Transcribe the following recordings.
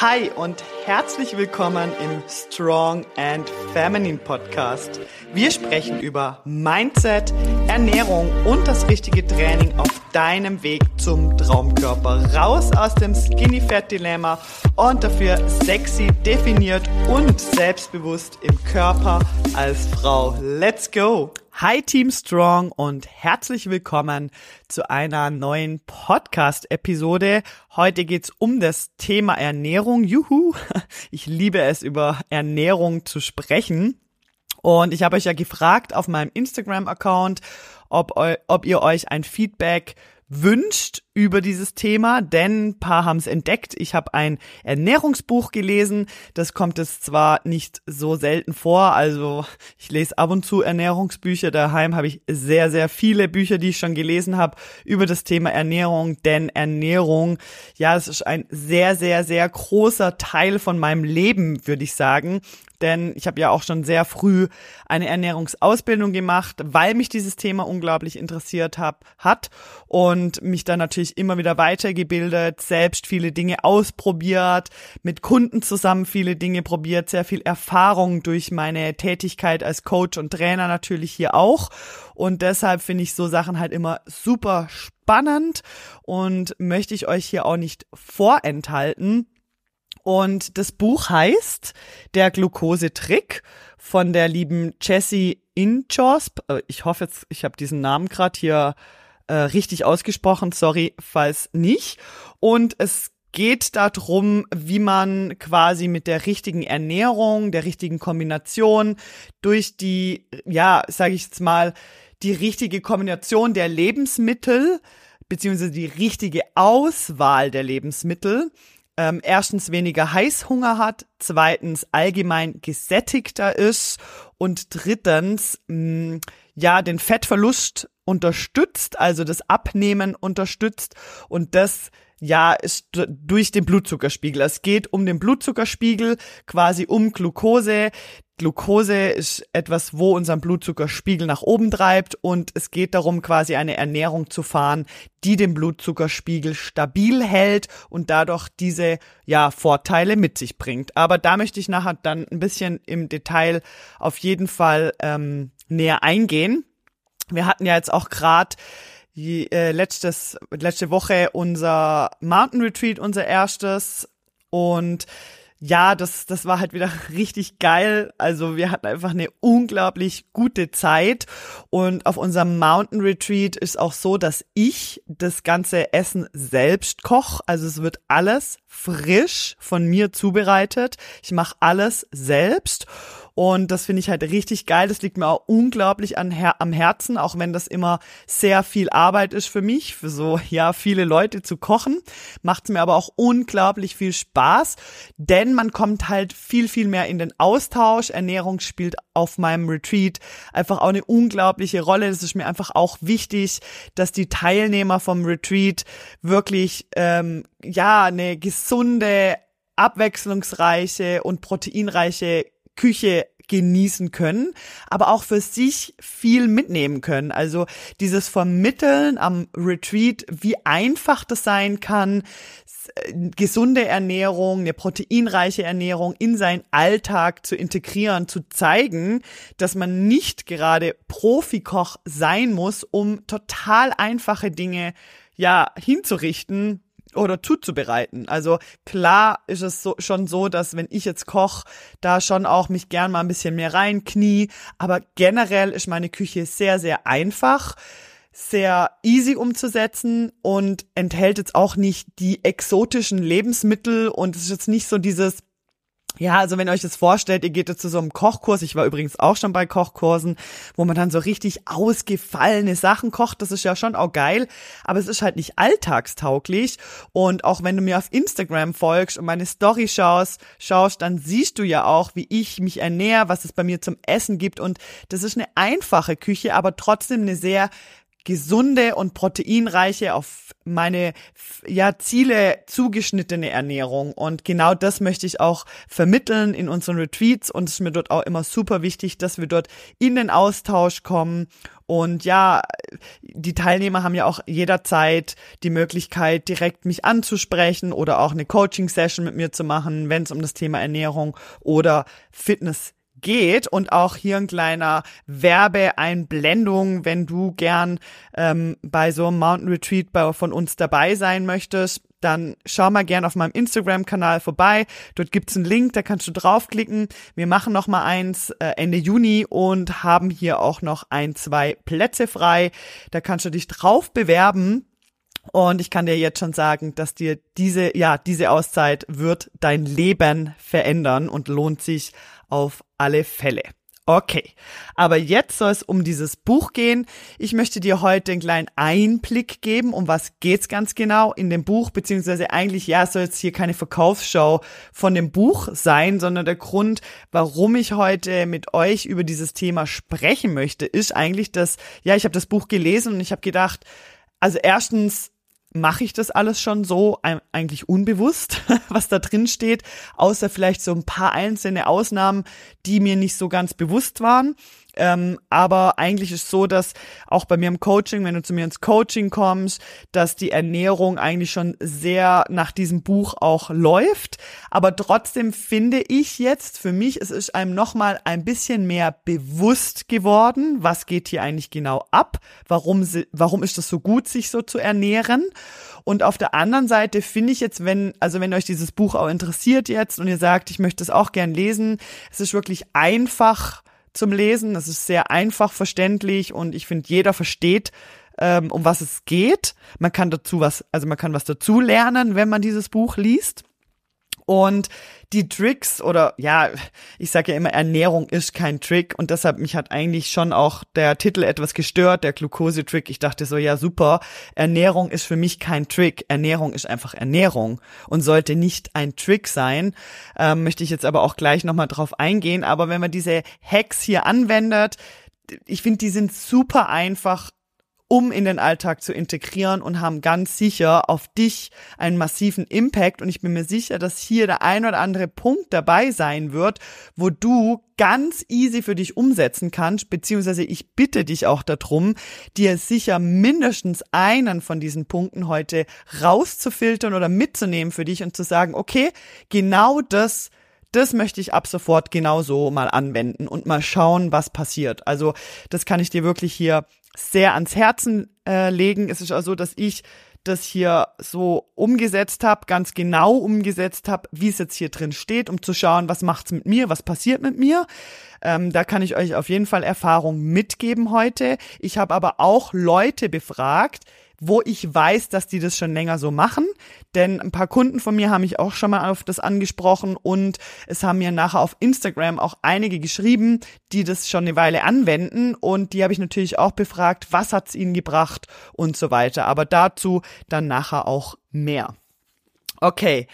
Hi und herzlich willkommen im Strong and Feminine Podcast. Wir sprechen über Mindset, Ernährung und das richtige Training auf deinem Weg zum Traumkörper. Raus aus dem Skinny Fat Dilemma und dafür sexy, definiert und selbstbewusst im Körper als Frau. Let's go! Hi Team Strong und herzlich willkommen zu einer neuen Podcast-Episode. Heute geht's um das Thema Ernährung. Juhu! Ich liebe es, über Ernährung zu sprechen. Und ich habe euch ja gefragt auf meinem Instagram-Account, ob, ob ihr euch ein Feedback wünscht über dieses Thema, denn ein paar haben es entdeckt. Ich habe ein Ernährungsbuch gelesen. Das kommt es zwar nicht so selten vor, also ich lese ab und zu Ernährungsbücher. Daheim habe ich sehr, sehr viele Bücher, die ich schon gelesen habe über das Thema Ernährung, denn Ernährung, ja, das ist ein sehr, sehr, sehr großer Teil von meinem Leben, würde ich sagen denn ich habe ja auch schon sehr früh eine Ernährungsausbildung gemacht, weil mich dieses Thema unglaublich interessiert hab, hat und mich dann natürlich immer wieder weitergebildet, selbst viele Dinge ausprobiert, mit Kunden zusammen viele Dinge probiert, sehr viel Erfahrung durch meine Tätigkeit als Coach und Trainer natürlich hier auch und deshalb finde ich so Sachen halt immer super spannend und möchte ich euch hier auch nicht vorenthalten. Und das Buch heißt Der Glukosetrick von der lieben Jessie Inchosp. Äh, ich hoffe jetzt, ich habe diesen Namen gerade hier äh, richtig ausgesprochen. Sorry, falls nicht. Und es geht darum, wie man quasi mit der richtigen Ernährung, der richtigen Kombination durch die, ja, sage ich jetzt mal, die richtige Kombination der Lebensmittel beziehungsweise die richtige Auswahl der Lebensmittel ähm, erstens weniger Heißhunger hat, zweitens allgemein gesättigter ist und drittens mh, mm, ja den Fettverlust unterstützt, also das Abnehmen unterstützt und das ja, ist durch den Blutzuckerspiegel. Es geht um den Blutzuckerspiegel, quasi um Glucose. Glucose ist etwas, wo unseren Blutzuckerspiegel nach oben treibt und es geht darum, quasi eine Ernährung zu fahren, die den Blutzuckerspiegel stabil hält und dadurch diese ja Vorteile mit sich bringt. Aber da möchte ich nachher dann ein bisschen im Detail auf jeden Fall ähm, näher eingehen. Wir hatten ja jetzt auch gerade äh, letztes letzte Woche unser Mountain Retreat, unser erstes und ja, das, das war halt wieder richtig geil. Also wir hatten einfach eine unglaublich gute Zeit. Und auf unserem Mountain Retreat ist auch so, dass ich das ganze Essen selbst koche. Also es wird alles frisch von mir zubereitet. Ich mache alles selbst. Und das finde ich halt richtig geil. Das liegt mir auch unglaublich an, Her am Herzen, auch wenn das immer sehr viel Arbeit ist für mich, für so, ja, viele Leute zu kochen. Macht es mir aber auch unglaublich viel Spaß, denn man kommt halt viel, viel mehr in den Austausch. Ernährung spielt auf meinem Retreat einfach auch eine unglaubliche Rolle. Das ist mir einfach auch wichtig, dass die Teilnehmer vom Retreat wirklich, ähm, ja, eine gesunde, abwechslungsreiche und proteinreiche Küche genießen können, aber auch für sich viel mitnehmen können. Also dieses Vermitteln am Retreat, wie einfach das sein kann, gesunde Ernährung, eine proteinreiche Ernährung in seinen Alltag zu integrieren, zu zeigen, dass man nicht gerade Profikoch sein muss, um total einfache Dinge ja hinzurichten, oder zuzubereiten. Also klar ist es so, schon so, dass wenn ich jetzt koche, da schon auch mich gern mal ein bisschen mehr reinknie. Aber generell ist meine Küche sehr, sehr einfach, sehr easy umzusetzen und enthält jetzt auch nicht die exotischen Lebensmittel und es ist jetzt nicht so dieses ja, also wenn ihr euch das vorstellt, ihr geht jetzt zu so einem Kochkurs, ich war übrigens auch schon bei Kochkursen, wo man dann so richtig ausgefallene Sachen kocht, das ist ja schon auch geil, aber es ist halt nicht alltagstauglich. Und auch wenn du mir auf Instagram folgst und meine Story schaust, schaust, dann siehst du ja auch, wie ich mich ernähre, was es bei mir zum Essen gibt. Und das ist eine einfache Küche, aber trotzdem eine sehr gesunde und proteinreiche, auf meine ja, Ziele zugeschnittene Ernährung. Und genau das möchte ich auch vermitteln in unseren Retreats. Und es ist mir dort auch immer super wichtig, dass wir dort in den Austausch kommen und ja, die Teilnehmer haben ja auch jederzeit die Möglichkeit, direkt mich anzusprechen oder auch eine Coaching-Session mit mir zu machen, wenn es um das Thema Ernährung oder Fitness geht und auch hier ein kleiner Werbeeinblendung, wenn du gern ähm, bei so einem Mountain Retreat bei, von uns dabei sein möchtest, dann schau mal gern auf meinem Instagram-Kanal vorbei. Dort gibt's einen Link, da kannst du draufklicken. Wir machen noch mal eins äh, Ende Juni und haben hier auch noch ein, zwei Plätze frei. Da kannst du dich drauf bewerben. Und ich kann dir jetzt schon sagen, dass dir diese, ja, diese Auszeit wird dein Leben verändern und lohnt sich auf alle Fälle. Okay, aber jetzt soll es um dieses Buch gehen. Ich möchte dir heute einen kleinen Einblick geben, um was geht's ganz genau in dem Buch, beziehungsweise eigentlich, ja, soll es hier keine Verkaufsschau von dem Buch sein, sondern der Grund, warum ich heute mit euch über dieses Thema sprechen möchte, ist eigentlich, dass, ja, ich habe das Buch gelesen und ich habe gedacht, also erstens, mache ich das alles schon so eigentlich unbewusst, was da drin steht, außer vielleicht so ein paar einzelne Ausnahmen, die mir nicht so ganz bewusst waren. Ähm, aber eigentlich ist so, dass auch bei mir im Coaching, wenn du zu mir ins Coaching kommst, dass die Ernährung eigentlich schon sehr nach diesem Buch auch läuft. Aber trotzdem finde ich jetzt für mich, es ist einem nochmal ein bisschen mehr bewusst geworden, was geht hier eigentlich genau ab, warum, warum ist das so gut, sich so zu ernähren. Und auf der anderen Seite finde ich jetzt, wenn, also wenn euch dieses Buch auch interessiert jetzt und ihr sagt, ich möchte es auch gern lesen, es ist wirklich einfach, zum Lesen. Das ist sehr einfach verständlich und ich finde, jeder versteht, ähm, um was es geht. Man kann dazu was, also man kann was dazu lernen, wenn man dieses Buch liest. Und die Tricks oder ja, ich sage ja immer, Ernährung ist kein Trick und deshalb mich hat eigentlich schon auch der Titel etwas gestört, der Glucose-Trick. Ich dachte so, ja super, Ernährung ist für mich kein Trick. Ernährung ist einfach Ernährung und sollte nicht ein Trick sein. Ähm, möchte ich jetzt aber auch gleich nochmal drauf eingehen. Aber wenn man diese Hacks hier anwendet, ich finde, die sind super einfach um in den Alltag zu integrieren und haben ganz sicher auf dich einen massiven Impact. Und ich bin mir sicher, dass hier der ein oder andere Punkt dabei sein wird, wo du ganz easy für dich umsetzen kannst, beziehungsweise ich bitte dich auch darum, dir sicher mindestens einen von diesen Punkten heute rauszufiltern oder mitzunehmen für dich und zu sagen, okay, genau das das möchte ich ab sofort genauso mal anwenden und mal schauen, was passiert. Also das kann ich dir wirklich hier sehr ans Herzen äh, legen. Es ist auch so, dass ich das hier so umgesetzt habe, ganz genau umgesetzt habe, wie es jetzt hier drin steht, um zu schauen, was macht's mit mir, was passiert mit mir. Ähm, da kann ich euch auf jeden Fall Erfahrung mitgeben heute. Ich habe aber auch Leute befragt, wo ich weiß, dass die das schon länger so machen. Denn ein paar Kunden von mir haben mich auch schon mal auf das angesprochen und es haben mir nachher auf Instagram auch einige geschrieben, die das schon eine Weile anwenden und die habe ich natürlich auch befragt, was hat's ihnen gebracht und so weiter. Aber dazu dann nachher auch mehr. Okay.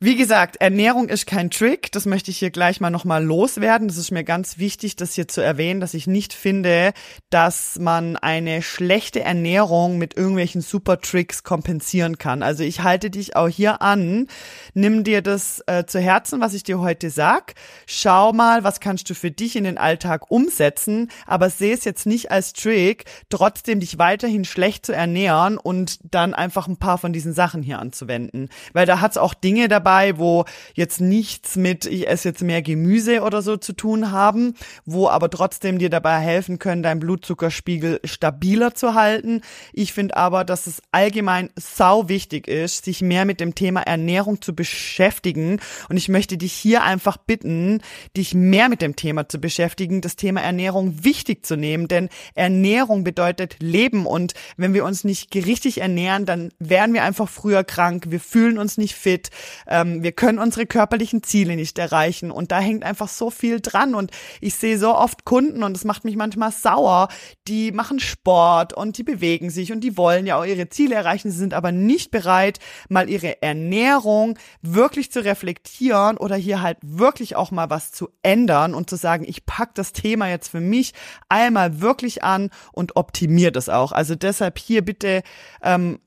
Wie gesagt, Ernährung ist kein Trick. Das möchte ich hier gleich mal nochmal loswerden. Das ist mir ganz wichtig, das hier zu erwähnen, dass ich nicht finde, dass man eine schlechte Ernährung mit irgendwelchen super Tricks kompensieren kann. Also ich halte dich auch hier an. Nimm dir das äh, zu Herzen, was ich dir heute sag. Schau mal, was kannst du für dich in den Alltag umsetzen, aber sehe es jetzt nicht als Trick, trotzdem dich weiterhin schlecht zu ernähren und dann einfach ein paar von diesen Sachen hier anzuwenden. Weil da hat es auch Dinge dabei, dabei, wo jetzt nichts mit, ich esse jetzt mehr Gemüse oder so zu tun haben, wo aber trotzdem dir dabei helfen können, deinen Blutzuckerspiegel stabiler zu halten. Ich finde aber, dass es allgemein sau wichtig ist, sich mehr mit dem Thema Ernährung zu beschäftigen. Und ich möchte dich hier einfach bitten, dich mehr mit dem Thema zu beschäftigen, das Thema Ernährung wichtig zu nehmen, denn Ernährung bedeutet Leben und wenn wir uns nicht richtig ernähren, dann werden wir einfach früher krank, wir fühlen uns nicht fit, ähm, wir können unsere körperlichen Ziele nicht erreichen und da hängt einfach so viel dran und ich sehe so oft Kunden und es macht mich manchmal sauer, die machen Sport und die bewegen sich und die wollen ja auch ihre Ziele erreichen, sie sind aber nicht bereit, mal ihre Ernährung wirklich zu reflektieren oder hier halt wirklich auch mal was zu ändern und zu sagen, ich pack das Thema jetzt für mich einmal wirklich an und optimiere das auch. Also deshalb hier bitte ähm,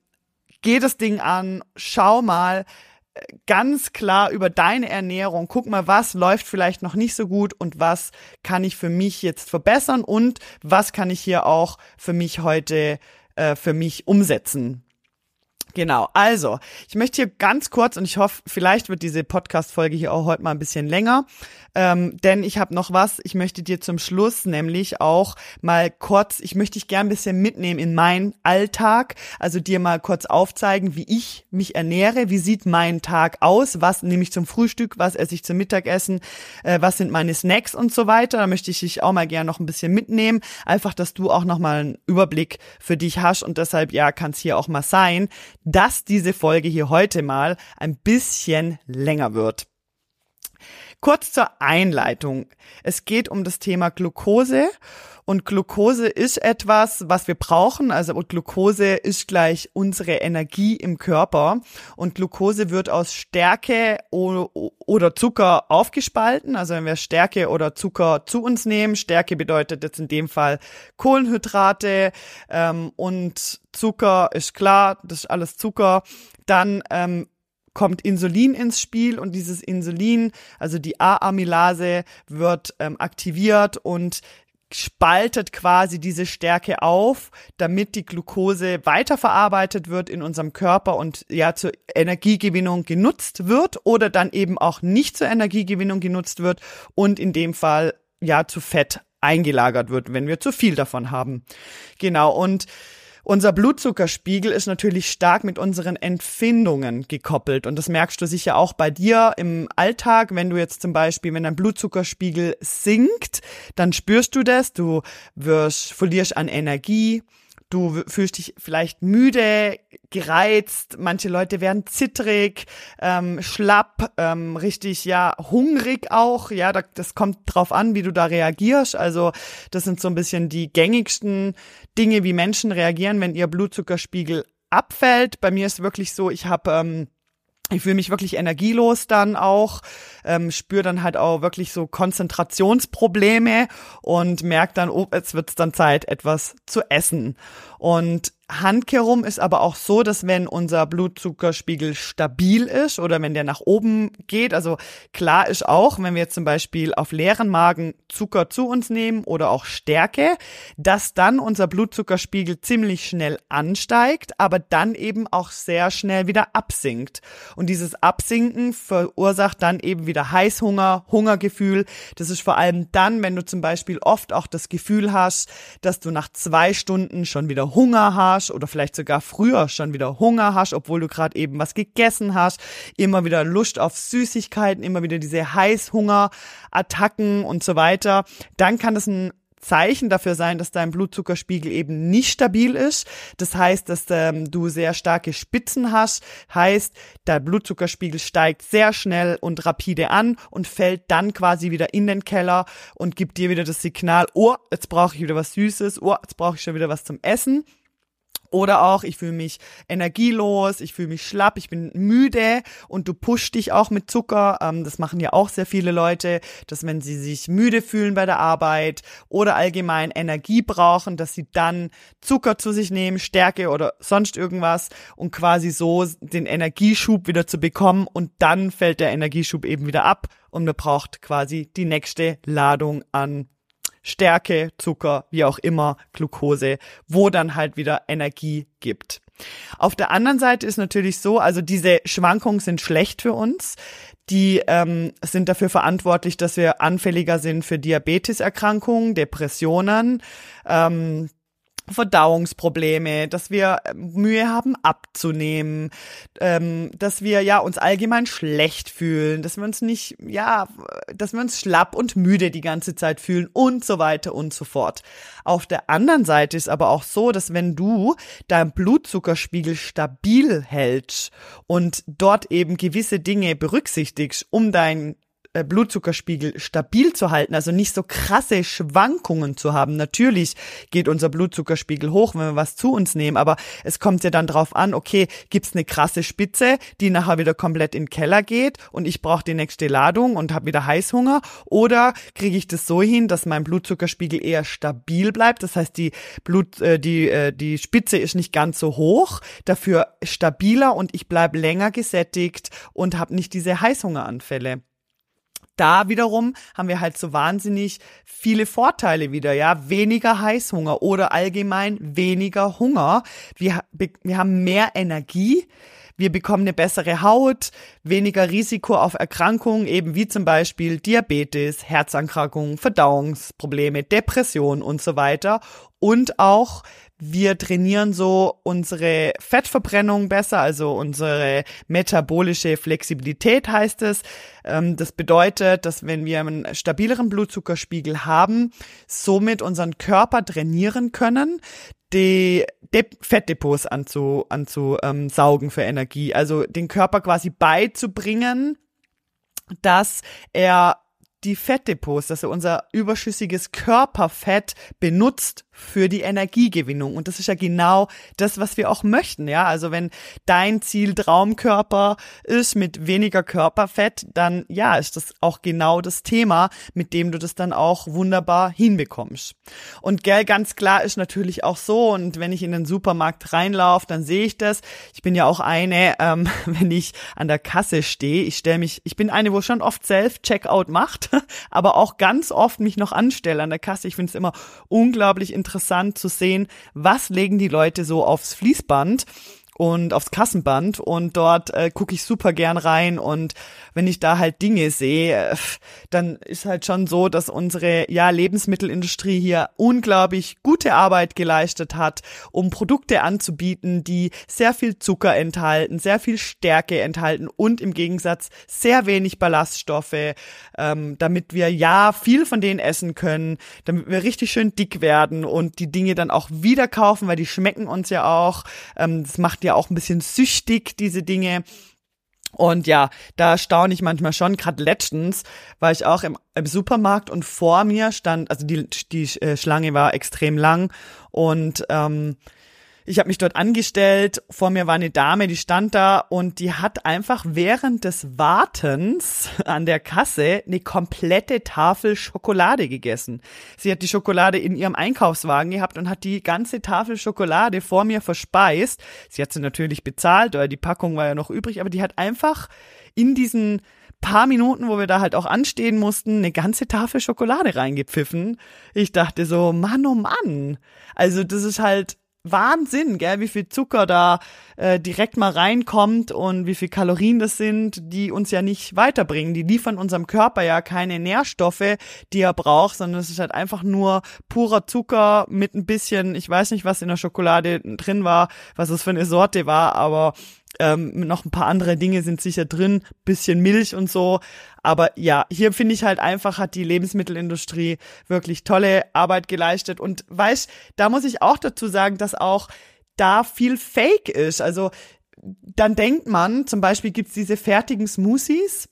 geh das Ding an, schau mal ganz klar über deine Ernährung, guck mal, was läuft vielleicht noch nicht so gut und was kann ich für mich jetzt verbessern und was kann ich hier auch für mich heute äh, für mich umsetzen. Genau, also ich möchte hier ganz kurz und ich hoffe, vielleicht wird diese Podcast-Folge hier auch heute mal ein bisschen länger, ähm, denn ich habe noch was, ich möchte dir zum Schluss nämlich auch mal kurz, ich möchte dich gern ein bisschen mitnehmen in meinen Alltag, also dir mal kurz aufzeigen, wie ich mich ernähre, wie sieht mein Tag aus, was nehme ich zum Frühstück, was esse ich zum Mittagessen, äh, was sind meine Snacks und so weiter. Da möchte ich dich auch mal gern noch ein bisschen mitnehmen, einfach, dass du auch noch mal einen Überblick für dich hast und deshalb, ja, kann es hier auch mal sein, dass diese Folge hier heute mal ein bisschen länger wird. Kurz zur Einleitung. Es geht um das Thema Glucose und Glucose ist etwas, was wir brauchen. Also Glucose ist gleich unsere Energie im Körper und Glucose wird aus Stärke oder Zucker aufgespalten. Also wenn wir Stärke oder Zucker zu uns nehmen, Stärke bedeutet jetzt in dem Fall Kohlenhydrate ähm, und Zucker ist klar, das ist alles Zucker. Dann ähm, kommt Insulin ins Spiel und dieses Insulin, also die A-Amylase, wird ähm, aktiviert und spaltet quasi diese Stärke auf, damit die Glucose weiterverarbeitet wird in unserem Körper und ja zur Energiegewinnung genutzt wird oder dann eben auch nicht zur Energiegewinnung genutzt wird und in dem Fall ja zu Fett eingelagert wird, wenn wir zu viel davon haben. Genau und unser Blutzuckerspiegel ist natürlich stark mit unseren Empfindungen gekoppelt. Und das merkst du sicher auch bei dir im Alltag, wenn du jetzt zum Beispiel, wenn dein Blutzuckerspiegel sinkt, dann spürst du das, du wirst, verlierst an Energie, du fühlst dich vielleicht müde, gereizt, manche Leute werden zittrig, ähm, schlapp, ähm, richtig, ja, hungrig auch, ja, da, das kommt drauf an, wie du da reagierst, also das sind so ein bisschen die gängigsten Dinge, wie Menschen reagieren, wenn ihr Blutzuckerspiegel abfällt. Bei mir ist wirklich so, ich habe ähm, ich fühle mich wirklich energielos dann auch, ähm, spüre dann halt auch wirklich so Konzentrationsprobleme und merke dann, oh, jetzt wird's dann Zeit, etwas zu essen. Und Handkerum ist aber auch so, dass wenn unser Blutzuckerspiegel stabil ist oder wenn der nach oben geht, also klar ist auch, wenn wir zum Beispiel auf leeren Magen Zucker zu uns nehmen oder auch Stärke, dass dann unser Blutzuckerspiegel ziemlich schnell ansteigt, aber dann eben auch sehr schnell wieder absinkt. Und dieses Absinken verursacht dann eben wieder Heißhunger, Hungergefühl. Das ist vor allem dann, wenn du zum Beispiel oft auch das Gefühl hast, dass du nach zwei Stunden schon wieder Hunger hast oder vielleicht sogar früher schon wieder Hunger hast, obwohl du gerade eben was gegessen hast, immer wieder Lust auf Süßigkeiten, immer wieder diese Heißhungerattacken und so weiter, dann kann das ein Zeichen dafür sein, dass dein Blutzuckerspiegel eben nicht stabil ist. Das heißt, dass ähm, du sehr starke Spitzen hast. Heißt, der Blutzuckerspiegel steigt sehr schnell und rapide an und fällt dann quasi wieder in den Keller und gibt dir wieder das Signal, oh, jetzt brauche ich wieder was Süßes, oh, jetzt brauche ich schon wieder was zum Essen. Oder auch, ich fühle mich energielos, ich fühle mich schlapp, ich bin müde und du pusht dich auch mit Zucker. Ähm, das machen ja auch sehr viele Leute, dass wenn sie sich müde fühlen bei der Arbeit oder allgemein Energie brauchen, dass sie dann Zucker zu sich nehmen, Stärke oder sonst irgendwas und quasi so den Energieschub wieder zu bekommen und dann fällt der Energieschub eben wieder ab und man braucht quasi die nächste Ladung an Stärke, Zucker, wie auch immer, Glucose, wo dann halt wieder Energie gibt. Auf der anderen Seite ist natürlich so, also diese Schwankungen sind schlecht für uns. Die ähm, sind dafür verantwortlich, dass wir anfälliger sind für Diabeteserkrankungen, Depressionen, ähm, Verdauungsprobleme, dass wir äh, Mühe haben abzunehmen, ähm, dass wir ja uns allgemein schlecht fühlen, dass wir uns nicht, ja, dass wir uns schlapp und müde die ganze Zeit fühlen und so weiter und so fort. Auf der anderen Seite ist aber auch so, dass wenn du deinen Blutzuckerspiegel stabil hältst und dort eben gewisse Dinge berücksichtigst, um dein Blutzuckerspiegel stabil zu halten, also nicht so krasse Schwankungen zu haben. Natürlich geht unser Blutzuckerspiegel hoch, wenn wir was zu uns nehmen, aber es kommt ja dann drauf an, okay, gibt's eine krasse Spitze, die nachher wieder komplett in den Keller geht und ich brauche die nächste Ladung und habe wieder Heißhunger? Oder kriege ich das so hin, dass mein Blutzuckerspiegel eher stabil bleibt, das heißt, die Blut äh, die äh, die Spitze ist nicht ganz so hoch, dafür stabiler und ich bleib länger gesättigt und habe nicht diese Heißhungeranfälle da wiederum haben wir halt so wahnsinnig viele Vorteile wieder, ja, weniger Heißhunger oder allgemein weniger Hunger. Wir, wir haben mehr Energie, wir bekommen eine bessere Haut, weniger Risiko auf Erkrankungen, eben wie zum Beispiel Diabetes, Herzerkrankungen, Verdauungsprobleme, Depression und so weiter. Und auch wir trainieren so unsere Fettverbrennung besser, also unsere metabolische Flexibilität heißt es. Ähm, das bedeutet, dass wenn wir einen stabileren Blutzuckerspiegel haben, somit unseren Körper trainieren können, die De Fettdepots anzu, anzusaugen für Energie. Also den Körper quasi beizubringen, dass er die Fettdepots, dass er unser überschüssiges Körperfett benutzt für die Energiegewinnung. Und das ist ja genau das, was wir auch möchten. Ja, also wenn dein Ziel Traumkörper ist mit weniger Körperfett, dann ja, ist das auch genau das Thema, mit dem du das dann auch wunderbar hinbekommst. Und gell, ganz klar ist natürlich auch so. Und wenn ich in den Supermarkt reinlaufe, dann sehe ich das. Ich bin ja auch eine, ähm, wenn ich an der Kasse stehe, ich stelle mich, ich bin eine, wo schon oft Self-Checkout macht, aber auch ganz oft mich noch anstelle an der Kasse. Ich finde es immer unglaublich interessant interessant zu sehen, was legen die Leute so aufs Fließband und aufs Kassenband und dort äh, gucke ich super gern rein und wenn ich da halt Dinge sehe, äh, dann ist halt schon so, dass unsere ja Lebensmittelindustrie hier unglaublich gute Arbeit geleistet hat, um Produkte anzubieten, die sehr viel Zucker enthalten, sehr viel Stärke enthalten und im Gegensatz sehr wenig Ballaststoffe, ähm, damit wir ja viel von denen essen können, damit wir richtig schön dick werden und die Dinge dann auch wieder kaufen, weil die schmecken uns ja auch. Ähm, das macht ja auch ein bisschen süchtig, diese Dinge. Und ja, da staune ich manchmal schon. Gerade letztens war ich auch im, im, Supermarkt und vor mir stand, also die, die äh, Schlange war extrem lang und ähm, ich habe mich dort angestellt, vor mir war eine Dame, die stand da und die hat einfach während des Wartens an der Kasse eine komplette Tafel Schokolade gegessen. Sie hat die Schokolade in ihrem Einkaufswagen gehabt und hat die ganze Tafel Schokolade vor mir verspeist. Sie hat sie natürlich bezahlt, oder die Packung war ja noch übrig, aber die hat einfach in diesen paar Minuten, wo wir da halt auch anstehen mussten, eine ganze Tafel Schokolade reingepfiffen. Ich dachte so, Mann, oh Mann. Also das ist halt Wahnsinn, gell, wie viel Zucker da äh, direkt mal reinkommt und wie viel Kalorien das sind, die uns ja nicht weiterbringen. Die liefern unserem Körper ja keine Nährstoffe, die er braucht, sondern es ist halt einfach nur purer Zucker mit ein bisschen, ich weiß nicht, was in der Schokolade drin war, was es für eine Sorte war, aber ähm, noch ein paar andere Dinge sind sicher drin, bisschen Milch und so. Aber ja, hier finde ich halt einfach, hat die Lebensmittelindustrie wirklich tolle Arbeit geleistet. Und weißt, da muss ich auch dazu sagen, dass auch da viel Fake ist. Also dann denkt man, zum Beispiel gibt's diese fertigen Smoothies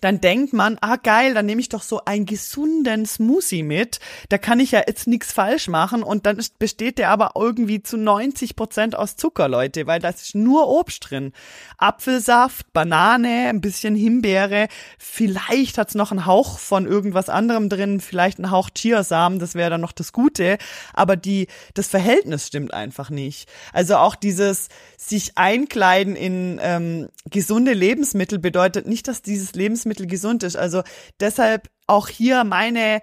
dann denkt man, ah geil, dann nehme ich doch so einen gesunden Smoothie mit. Da kann ich ja jetzt nichts falsch machen und dann ist, besteht der aber irgendwie zu 90 Prozent aus Zucker, Leute, weil da ist nur Obst drin. Apfelsaft, Banane, ein bisschen Himbeere, vielleicht hat's noch einen Hauch von irgendwas anderem drin, vielleicht einen Hauch Chiasamen, das wäre dann noch das Gute, aber die, das Verhältnis stimmt einfach nicht. Also auch dieses sich einkleiden in ähm, gesunde Lebensmittel bedeutet nicht, dass dieses Lebensmittel gesund ist. Also deshalb auch hier meine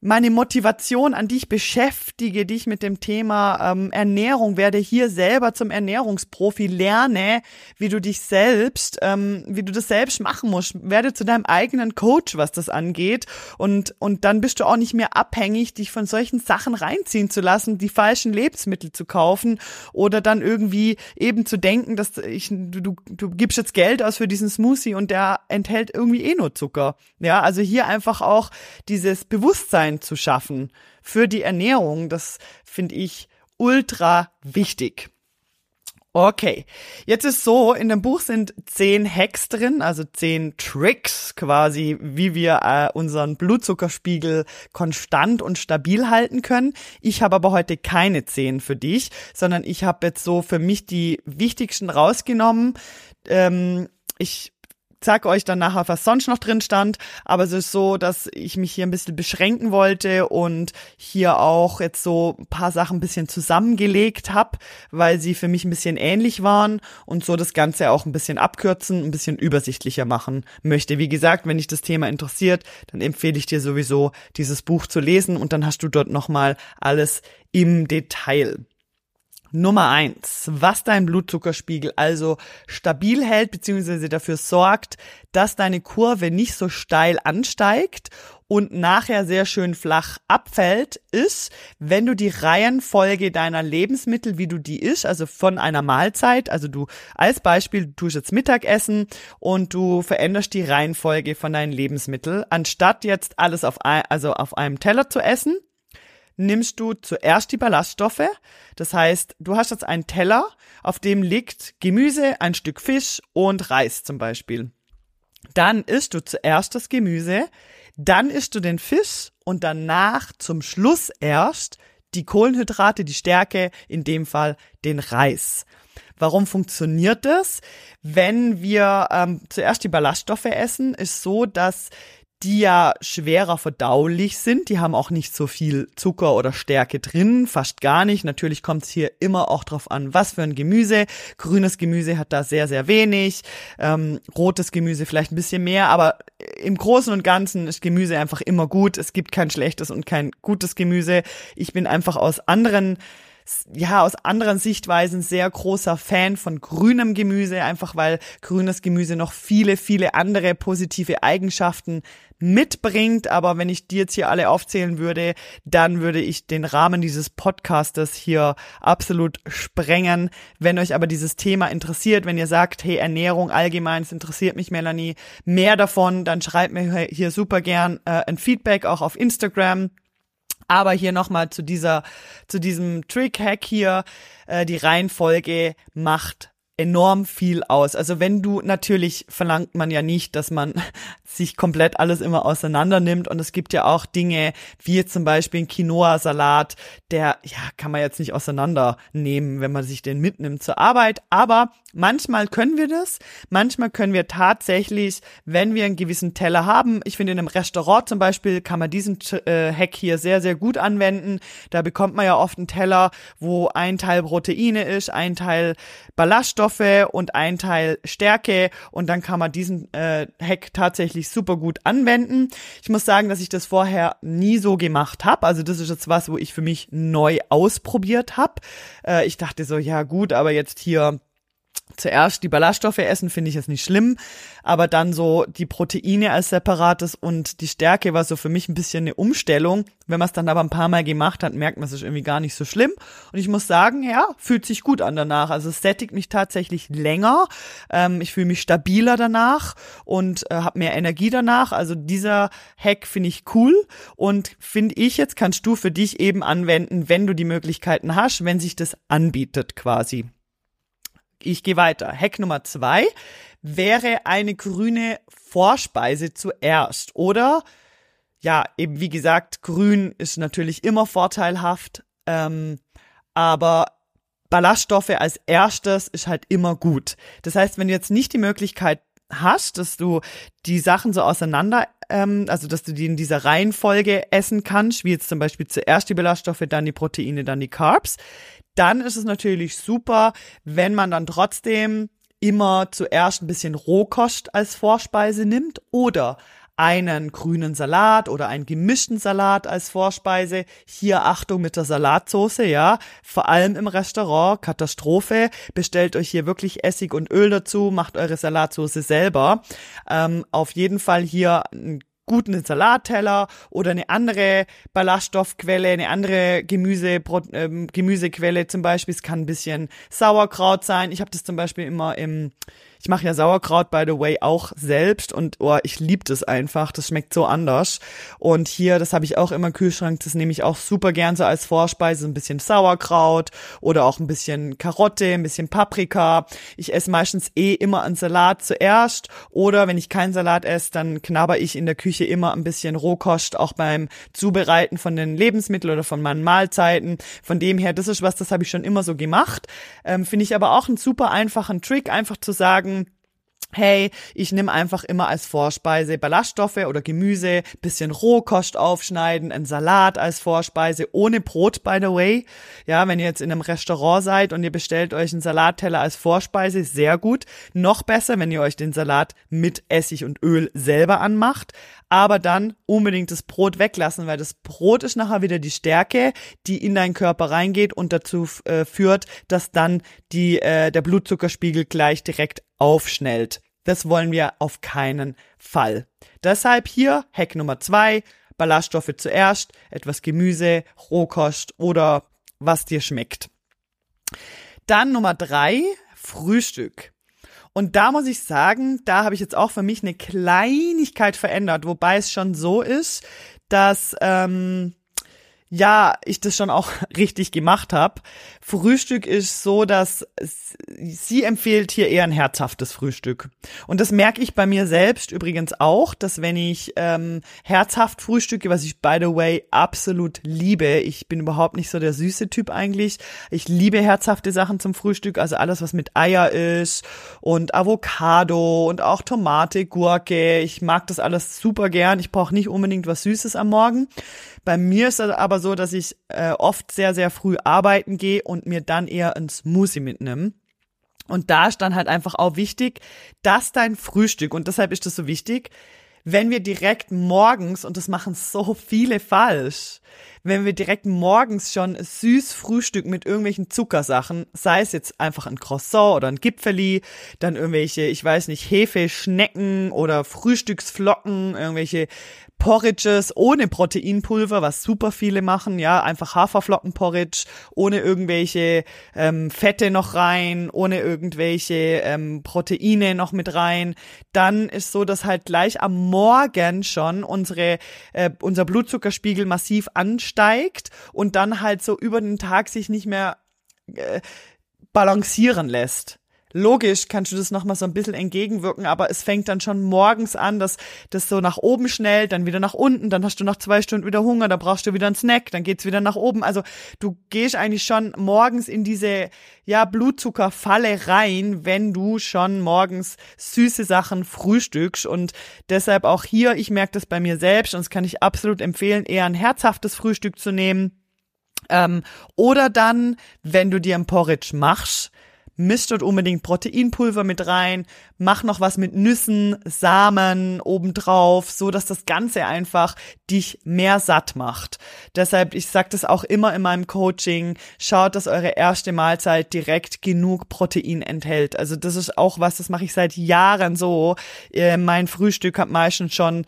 meine Motivation an dich beschäftige, dich mit dem Thema ähm, Ernährung, werde hier selber zum Ernährungsprofi, lerne, wie du dich selbst, ähm, wie du das selbst machen musst, werde zu deinem eigenen Coach, was das angeht und und dann bist du auch nicht mehr abhängig, dich von solchen Sachen reinziehen zu lassen, die falschen Lebensmittel zu kaufen oder dann irgendwie eben zu denken, dass ich du, du, du gibst jetzt Geld aus für diesen Smoothie und der enthält irgendwie eh nur Zucker. Ja, also hier einfach auch dieses Bewusstsein Bewusstsein zu schaffen für die Ernährung, das finde ich ultra wichtig. Okay, jetzt ist so, in dem Buch sind zehn Hacks drin, also zehn Tricks quasi, wie wir äh, unseren Blutzuckerspiegel konstant und stabil halten können. Ich habe aber heute keine zehn für dich, sondern ich habe jetzt so für mich die wichtigsten rausgenommen. Ähm, ich sag euch dann nachher, was sonst noch drin stand. Aber es ist so, dass ich mich hier ein bisschen beschränken wollte und hier auch jetzt so ein paar Sachen ein bisschen zusammengelegt habe, weil sie für mich ein bisschen ähnlich waren und so das Ganze auch ein bisschen abkürzen, ein bisschen übersichtlicher machen möchte. Wie gesagt, wenn dich das Thema interessiert, dann empfehle ich dir sowieso, dieses Buch zu lesen und dann hast du dort nochmal alles im Detail. Nummer eins, was dein Blutzuckerspiegel also stabil hält bzw. dafür sorgt, dass deine Kurve nicht so steil ansteigt und nachher sehr schön flach abfällt, ist, wenn du die Reihenfolge deiner Lebensmittel, wie du die isst, also von einer Mahlzeit, also du als Beispiel, du tust jetzt Mittagessen und du veränderst die Reihenfolge von deinen Lebensmitteln, anstatt jetzt alles auf, ein, also auf einem Teller zu essen, nimmst du zuerst die Ballaststoffe. Das heißt, du hast jetzt einen Teller, auf dem liegt Gemüse, ein Stück Fisch und Reis zum Beispiel. Dann isst du zuerst das Gemüse, dann isst du den Fisch und danach zum Schluss erst die Kohlenhydrate, die Stärke, in dem Fall den Reis. Warum funktioniert das? Wenn wir ähm, zuerst die Ballaststoffe essen, ist so, dass die ja schwerer verdaulich sind. Die haben auch nicht so viel Zucker oder Stärke drin, fast gar nicht. Natürlich kommt es hier immer auch drauf an, was für ein Gemüse. Grünes Gemüse hat da sehr, sehr wenig. Ähm, rotes Gemüse vielleicht ein bisschen mehr, aber im Großen und Ganzen ist Gemüse einfach immer gut. Es gibt kein schlechtes und kein gutes Gemüse. Ich bin einfach aus anderen ja, aus anderen Sichtweisen sehr großer Fan von grünem Gemüse, einfach weil grünes Gemüse noch viele, viele andere positive Eigenschaften mitbringt. Aber wenn ich die jetzt hier alle aufzählen würde, dann würde ich den Rahmen dieses Podcastes hier absolut sprengen. Wenn euch aber dieses Thema interessiert, wenn ihr sagt, hey, Ernährung allgemein, es interessiert mich, Melanie, mehr davon, dann schreibt mir hier super gern äh, ein Feedback auch auf Instagram. Aber hier nochmal zu dieser, zu diesem Trick-Hack hier, äh, die Reihenfolge macht enorm viel aus. Also wenn du natürlich verlangt man ja nicht, dass man sich komplett alles immer auseinander nimmt und es gibt ja auch Dinge wie zum Beispiel ein Quinoa-Salat, der ja kann man jetzt nicht auseinandernehmen, wenn man sich den mitnimmt zur Arbeit. Aber manchmal können wir das, manchmal können wir tatsächlich, wenn wir einen gewissen Teller haben, ich finde in einem Restaurant zum Beispiel kann man diesen äh, Hack hier sehr sehr gut anwenden. Da bekommt man ja oft einen Teller, wo ein Teil Proteine ist, ein Teil Ballaststoff Nährstoffe und ein Teil Stärke und dann kann man diesen äh, Hack tatsächlich super gut anwenden. Ich muss sagen, dass ich das vorher nie so gemacht habe. Also das ist jetzt was, wo ich für mich neu ausprobiert habe. Äh, ich dachte so, ja gut, aber jetzt hier zuerst die Ballaststoffe essen, finde ich jetzt nicht schlimm, aber dann so die Proteine als separates und die Stärke war so für mich ein bisschen eine Umstellung. Wenn man es dann aber ein paar Mal gemacht hat, merkt man es ist irgendwie gar nicht so schlimm. Und ich muss sagen, ja, fühlt sich gut an danach. Also es sättigt mich tatsächlich länger. Ähm, ich fühle mich stabiler danach und äh, habe mehr Energie danach. Also dieser Hack finde ich cool und finde ich jetzt kannst du für dich eben anwenden, wenn du die Möglichkeiten hast, wenn sich das anbietet quasi ich gehe weiter. Hack Nummer zwei wäre eine grüne Vorspeise zuerst. Oder ja, eben wie gesagt, grün ist natürlich immer vorteilhaft, ähm, aber Ballaststoffe als erstes ist halt immer gut. Das heißt, wenn du jetzt nicht die Möglichkeit hast, dass du die Sachen so auseinander, ähm, also dass du die in dieser Reihenfolge essen kannst, wie jetzt zum Beispiel zuerst die Ballaststoffe, dann die Proteine, dann die Carbs, dann ist es natürlich super, wenn man dann trotzdem immer zuerst ein bisschen Rohkost als Vorspeise nimmt oder einen grünen Salat oder einen gemischten Salat als Vorspeise. Hier Achtung mit der Salatsauce, ja. Vor allem im Restaurant, Katastrophe. Bestellt euch hier wirklich Essig und Öl dazu, macht eure Salatsauce selber. Ähm, auf jeden Fall hier ein guten Salatteller oder eine andere Ballaststoffquelle, eine andere Gemüse, ähm, Gemüsequelle zum Beispiel. Es kann ein bisschen Sauerkraut sein. Ich habe das zum Beispiel immer im ich mache ja Sauerkraut, by the way, auch selbst und oh, ich liebe das einfach. Das schmeckt so anders. Und hier, das habe ich auch immer im Kühlschrank, das nehme ich auch super gern so als Vorspeise. Ein bisschen Sauerkraut oder auch ein bisschen Karotte, ein bisschen Paprika. Ich esse meistens eh immer einen Salat zuerst. Oder wenn ich keinen Salat esse, dann knabber ich in der Küche immer ein bisschen Rohkost, auch beim Zubereiten von den Lebensmitteln oder von meinen Mahlzeiten. Von dem her, das ist was, das habe ich schon immer so gemacht. Ähm, Finde ich aber auch einen super einfachen Trick, einfach zu sagen, hey, ich nehme einfach immer als Vorspeise Ballaststoffe oder Gemüse, bisschen Rohkost aufschneiden, ein Salat als Vorspeise, ohne Brot, by the way. Ja, wenn ihr jetzt in einem Restaurant seid und ihr bestellt euch einen Salatteller als Vorspeise, sehr gut. Noch besser, wenn ihr euch den Salat mit Essig und Öl selber anmacht. Aber dann unbedingt das Brot weglassen, weil das Brot ist nachher wieder die Stärke, die in deinen Körper reingeht und dazu äh, führt, dass dann die, äh, der Blutzuckerspiegel gleich direkt aufschnellt. Das wollen wir auf keinen Fall. Deshalb hier Hack Nummer zwei, Ballaststoffe zuerst, etwas Gemüse, Rohkost oder was dir schmeckt. Dann Nummer drei, Frühstück. Und da muss ich sagen, da habe ich jetzt auch für mich eine Kleinigkeit verändert, wobei es schon so ist, dass ähm, ja, ich das schon auch richtig gemacht habe. Frühstück ist so, dass sie empfiehlt hier eher ein herzhaftes Frühstück. Und das merke ich bei mir selbst übrigens auch, dass wenn ich ähm, herzhaft frühstücke, was ich by the way absolut liebe, ich bin überhaupt nicht so der süße Typ eigentlich. Ich liebe herzhafte Sachen zum Frühstück, also alles, was mit Eier ist und Avocado und auch Tomate, Gurke. Ich mag das alles super gern. Ich brauche nicht unbedingt was Süßes am Morgen. Bei mir ist es aber so, dass ich äh, oft sehr, sehr früh arbeiten gehe und mir dann eher ein Smoothie mitnehme. Und da ist dann halt einfach auch wichtig, dass dein Frühstück, und deshalb ist das so wichtig, wenn wir direkt morgens, und das machen so viele falsch, wenn wir direkt morgens schon süß Frühstück mit irgendwelchen Zuckersachen, sei es jetzt einfach ein Croissant oder ein Gipfeli, dann irgendwelche, ich weiß nicht, Hefe, Schnecken oder Frühstücksflocken, irgendwelche Porridges ohne Proteinpulver, was super viele machen, ja, einfach Haferflockenporridge, ohne irgendwelche ähm, Fette noch rein, ohne irgendwelche ähm, Proteine noch mit rein. Dann ist so, dass halt gleich am Morgen schon unsere äh, unser Blutzuckerspiegel massiv ansteigt und dann halt so über den Tag sich nicht mehr äh, balancieren lässt. Logisch kannst du das nochmal so ein bisschen entgegenwirken, aber es fängt dann schon morgens an, dass das so nach oben schnellt, dann wieder nach unten, dann hast du nach zwei Stunden wieder Hunger, dann brauchst du wieder einen Snack, dann geht's wieder nach oben. Also du gehst eigentlich schon morgens in diese ja Blutzuckerfalle rein, wenn du schon morgens süße Sachen frühstückst und deshalb auch hier, ich merke das bei mir selbst und das kann ich absolut empfehlen, eher ein herzhaftes Frühstück zu nehmen. Ähm, oder dann, wenn du dir ein Porridge machst, misch dort unbedingt Proteinpulver mit rein, mach noch was mit Nüssen, Samen obendrauf, so dass das Ganze einfach dich mehr satt macht. Deshalb, ich sage das auch immer in meinem Coaching, schaut, dass eure erste Mahlzeit direkt genug Protein enthält. Also das ist auch was, das mache ich seit Jahren so. Äh, mein Frühstück hat meistens schon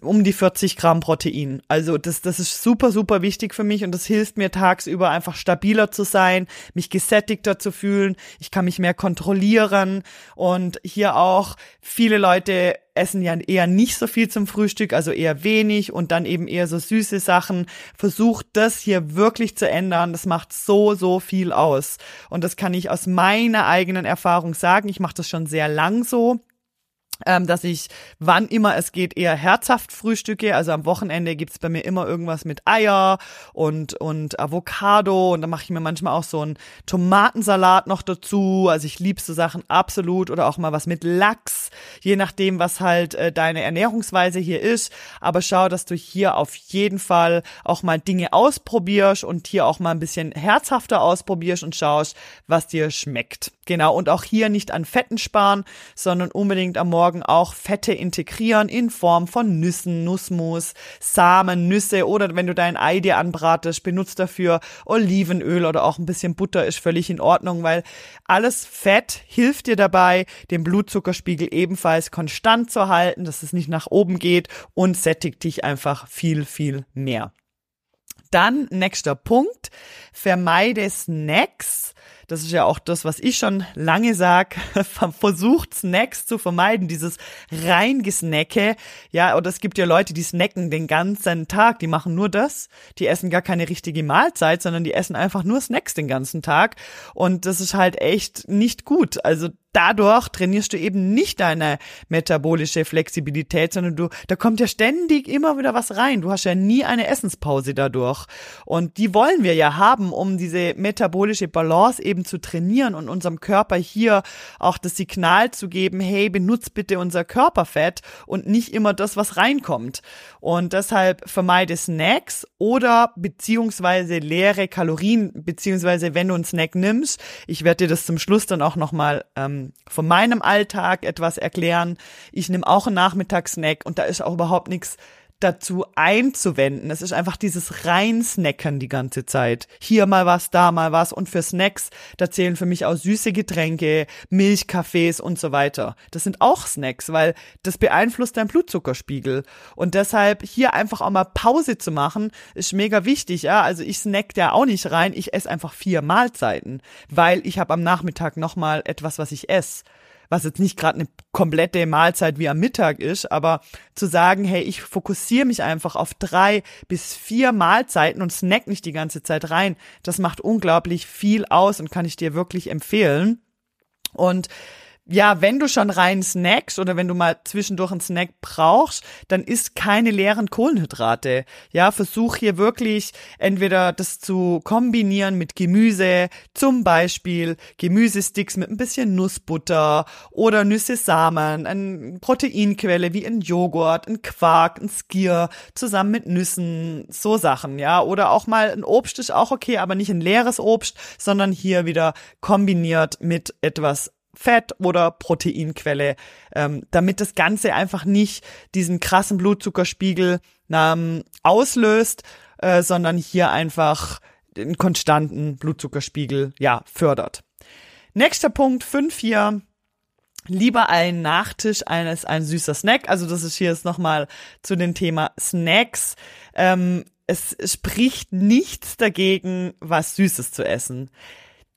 um die 40 Gramm Protein. Also das, das ist super, super wichtig für mich und das hilft mir tagsüber einfach stabiler zu sein, mich gesättigter zu fühlen. Ich kann mich mehr kontrollieren und hier auch, viele Leute essen ja eher nicht so viel zum Frühstück, also eher wenig und dann eben eher so süße Sachen. Versucht das hier wirklich zu ändern. Das macht so, so viel aus. Und das kann ich aus meiner eigenen Erfahrung sagen. Ich mache das schon sehr lang so ähm, dass ich, wann immer es geht, eher herzhaft frühstücke. Also am Wochenende gibt's bei mir immer irgendwas mit Eier und, und Avocado und dann mache ich mir manchmal auch so einen Tomatensalat noch dazu. Also ich liebe so Sachen absolut oder auch mal was mit Lachs, je nachdem, was halt äh, deine Ernährungsweise hier ist. Aber schau, dass du hier auf jeden Fall auch mal Dinge ausprobierst und hier auch mal ein bisschen herzhafter ausprobierst und schaust, was dir schmeckt. Genau, und auch hier nicht an Fetten sparen, sondern unbedingt am Morgen auch Fette integrieren in Form von Nüssen, Nussmus, Samen, Nüsse oder wenn du dein Ei dir anbratest, benutzt dafür Olivenöl oder auch ein bisschen Butter ist völlig in Ordnung, weil alles Fett hilft dir dabei, den Blutzuckerspiegel ebenfalls konstant zu halten, dass es nicht nach oben geht und sättigt dich einfach viel, viel mehr. Dann nächster Punkt, vermeide Snacks das ist ja auch das, was ich schon lange sag, versucht Snacks zu vermeiden, dieses Reingesnacke. Ja, oder es gibt ja Leute, die snacken den ganzen Tag, die machen nur das, die essen gar keine richtige Mahlzeit, sondern die essen einfach nur Snacks den ganzen Tag. Und das ist halt echt nicht gut. Also dadurch trainierst du eben nicht deine metabolische Flexibilität, sondern du, da kommt ja ständig immer wieder was rein. Du hast ja nie eine Essenspause dadurch. Und die wollen wir ja haben, um diese metabolische Balance eben zu trainieren und unserem Körper hier auch das Signal zu geben, hey, benutzt bitte unser Körperfett und nicht immer das, was reinkommt. Und deshalb vermeide Snacks oder beziehungsweise leere Kalorien, beziehungsweise wenn du einen Snack nimmst, ich werde dir das zum Schluss dann auch nochmal ähm, von meinem Alltag etwas erklären. Ich nehme auch einen Nachmittagssnack und da ist auch überhaupt nichts dazu einzuwenden. Es ist einfach dieses Reinsnacken die ganze Zeit. Hier mal was, da mal was. Und für Snacks, da zählen für mich auch süße Getränke, Milchkaffees und so weiter. Das sind auch Snacks, weil das beeinflusst deinen Blutzuckerspiegel. Und deshalb hier einfach auch mal Pause zu machen, ist mega wichtig. Ja, also ich snack da auch nicht rein. Ich esse einfach vier Mahlzeiten, weil ich habe am Nachmittag nochmal etwas, was ich esse was jetzt nicht gerade eine komplette Mahlzeit wie am Mittag ist, aber zu sagen, hey, ich fokussiere mich einfach auf drei bis vier Mahlzeiten und snack nicht die ganze Zeit rein, das macht unglaublich viel aus und kann ich dir wirklich empfehlen. Und ja, wenn du schon rein snackst oder wenn du mal zwischendurch einen Snack brauchst, dann isst keine leeren Kohlenhydrate. Ja, versuch hier wirklich entweder das zu kombinieren mit Gemüse, zum Beispiel Gemüsesticks mit ein bisschen Nussbutter oder Nüsse Samen, eine Proteinquelle wie ein Joghurt, ein Quark, ein Skier, zusammen mit Nüssen, so Sachen, ja. Oder auch mal ein Obst ist auch okay, aber nicht ein leeres Obst, sondern hier wieder kombiniert mit etwas Fett oder Proteinquelle, ähm, damit das Ganze einfach nicht diesen krassen Blutzuckerspiegel ähm, auslöst, äh, sondern hier einfach den konstanten Blutzuckerspiegel ja fördert. Nächster Punkt, fünf hier. Lieber ein Nachtisch als ein süßer Snack. Also das ist hier jetzt nochmal zu dem Thema Snacks. Ähm, es spricht nichts dagegen, was Süßes zu essen.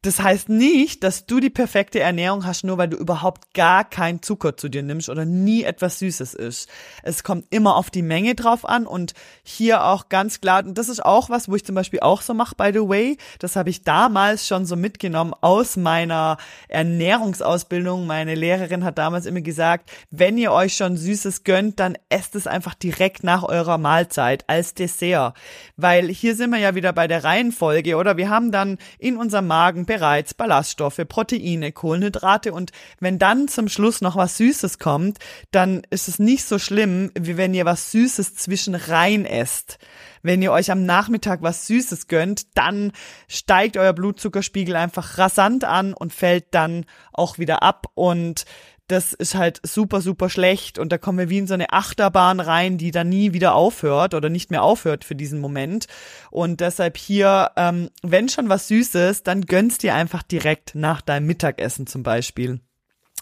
Das heißt nicht, dass du die perfekte Ernährung hast, nur weil du überhaupt gar keinen Zucker zu dir nimmst oder nie etwas Süßes isst. Es kommt immer auf die Menge drauf an und hier auch ganz klar, und das ist auch was, wo ich zum Beispiel auch so mache, by the way. Das habe ich damals schon so mitgenommen aus meiner Ernährungsausbildung. Meine Lehrerin hat damals immer gesagt, wenn ihr euch schon Süßes gönnt, dann esst es einfach direkt nach eurer Mahlzeit als Dessert. Weil hier sind wir ja wieder bei der Reihenfolge, oder? Wir haben dann in unserem Magen bereits Ballaststoffe, Proteine, Kohlenhydrate und wenn dann zum Schluss noch was Süßes kommt, dann ist es nicht so schlimm, wie wenn ihr was Süßes zwischen rein esst. Wenn ihr euch am Nachmittag was Süßes gönnt, dann steigt euer Blutzuckerspiegel einfach rasant an und fällt dann auch wieder ab und das ist halt super, super schlecht und da kommen wir wie in so eine Achterbahn rein, die dann nie wieder aufhört oder nicht mehr aufhört für diesen Moment. Und deshalb hier, ähm, wenn schon was Süßes, dann gönnst dir einfach direkt nach deinem Mittagessen zum Beispiel.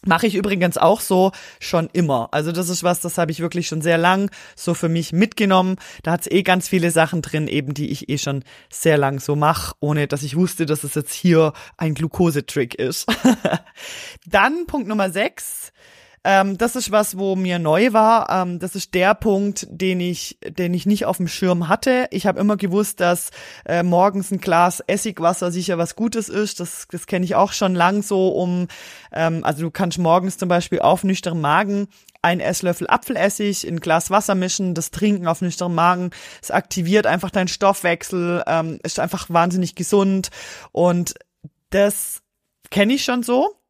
Mache ich übrigens auch so schon immer. Also das ist was, das habe ich wirklich schon sehr lang so für mich mitgenommen. Da hat's eh ganz viele Sachen drin, eben die ich eh schon sehr lang so mache, ohne dass ich wusste, dass es jetzt hier ein Glukosetrick ist. Dann Punkt Nummer sechs ähm, das ist was, wo mir neu war. Ähm, das ist der Punkt, den ich, den ich nicht auf dem Schirm hatte. Ich habe immer gewusst, dass äh, morgens ein Glas Essigwasser sicher was Gutes ist. Das, das kenne ich auch schon lang so um, ähm, also du kannst morgens zum Beispiel auf nüchternen Magen ein Esslöffel Apfelessig in Glas Wasser mischen, das trinken auf nüchternen Magen. Es aktiviert einfach deinen Stoffwechsel, ähm, ist einfach wahnsinnig gesund und das kenne ich schon so.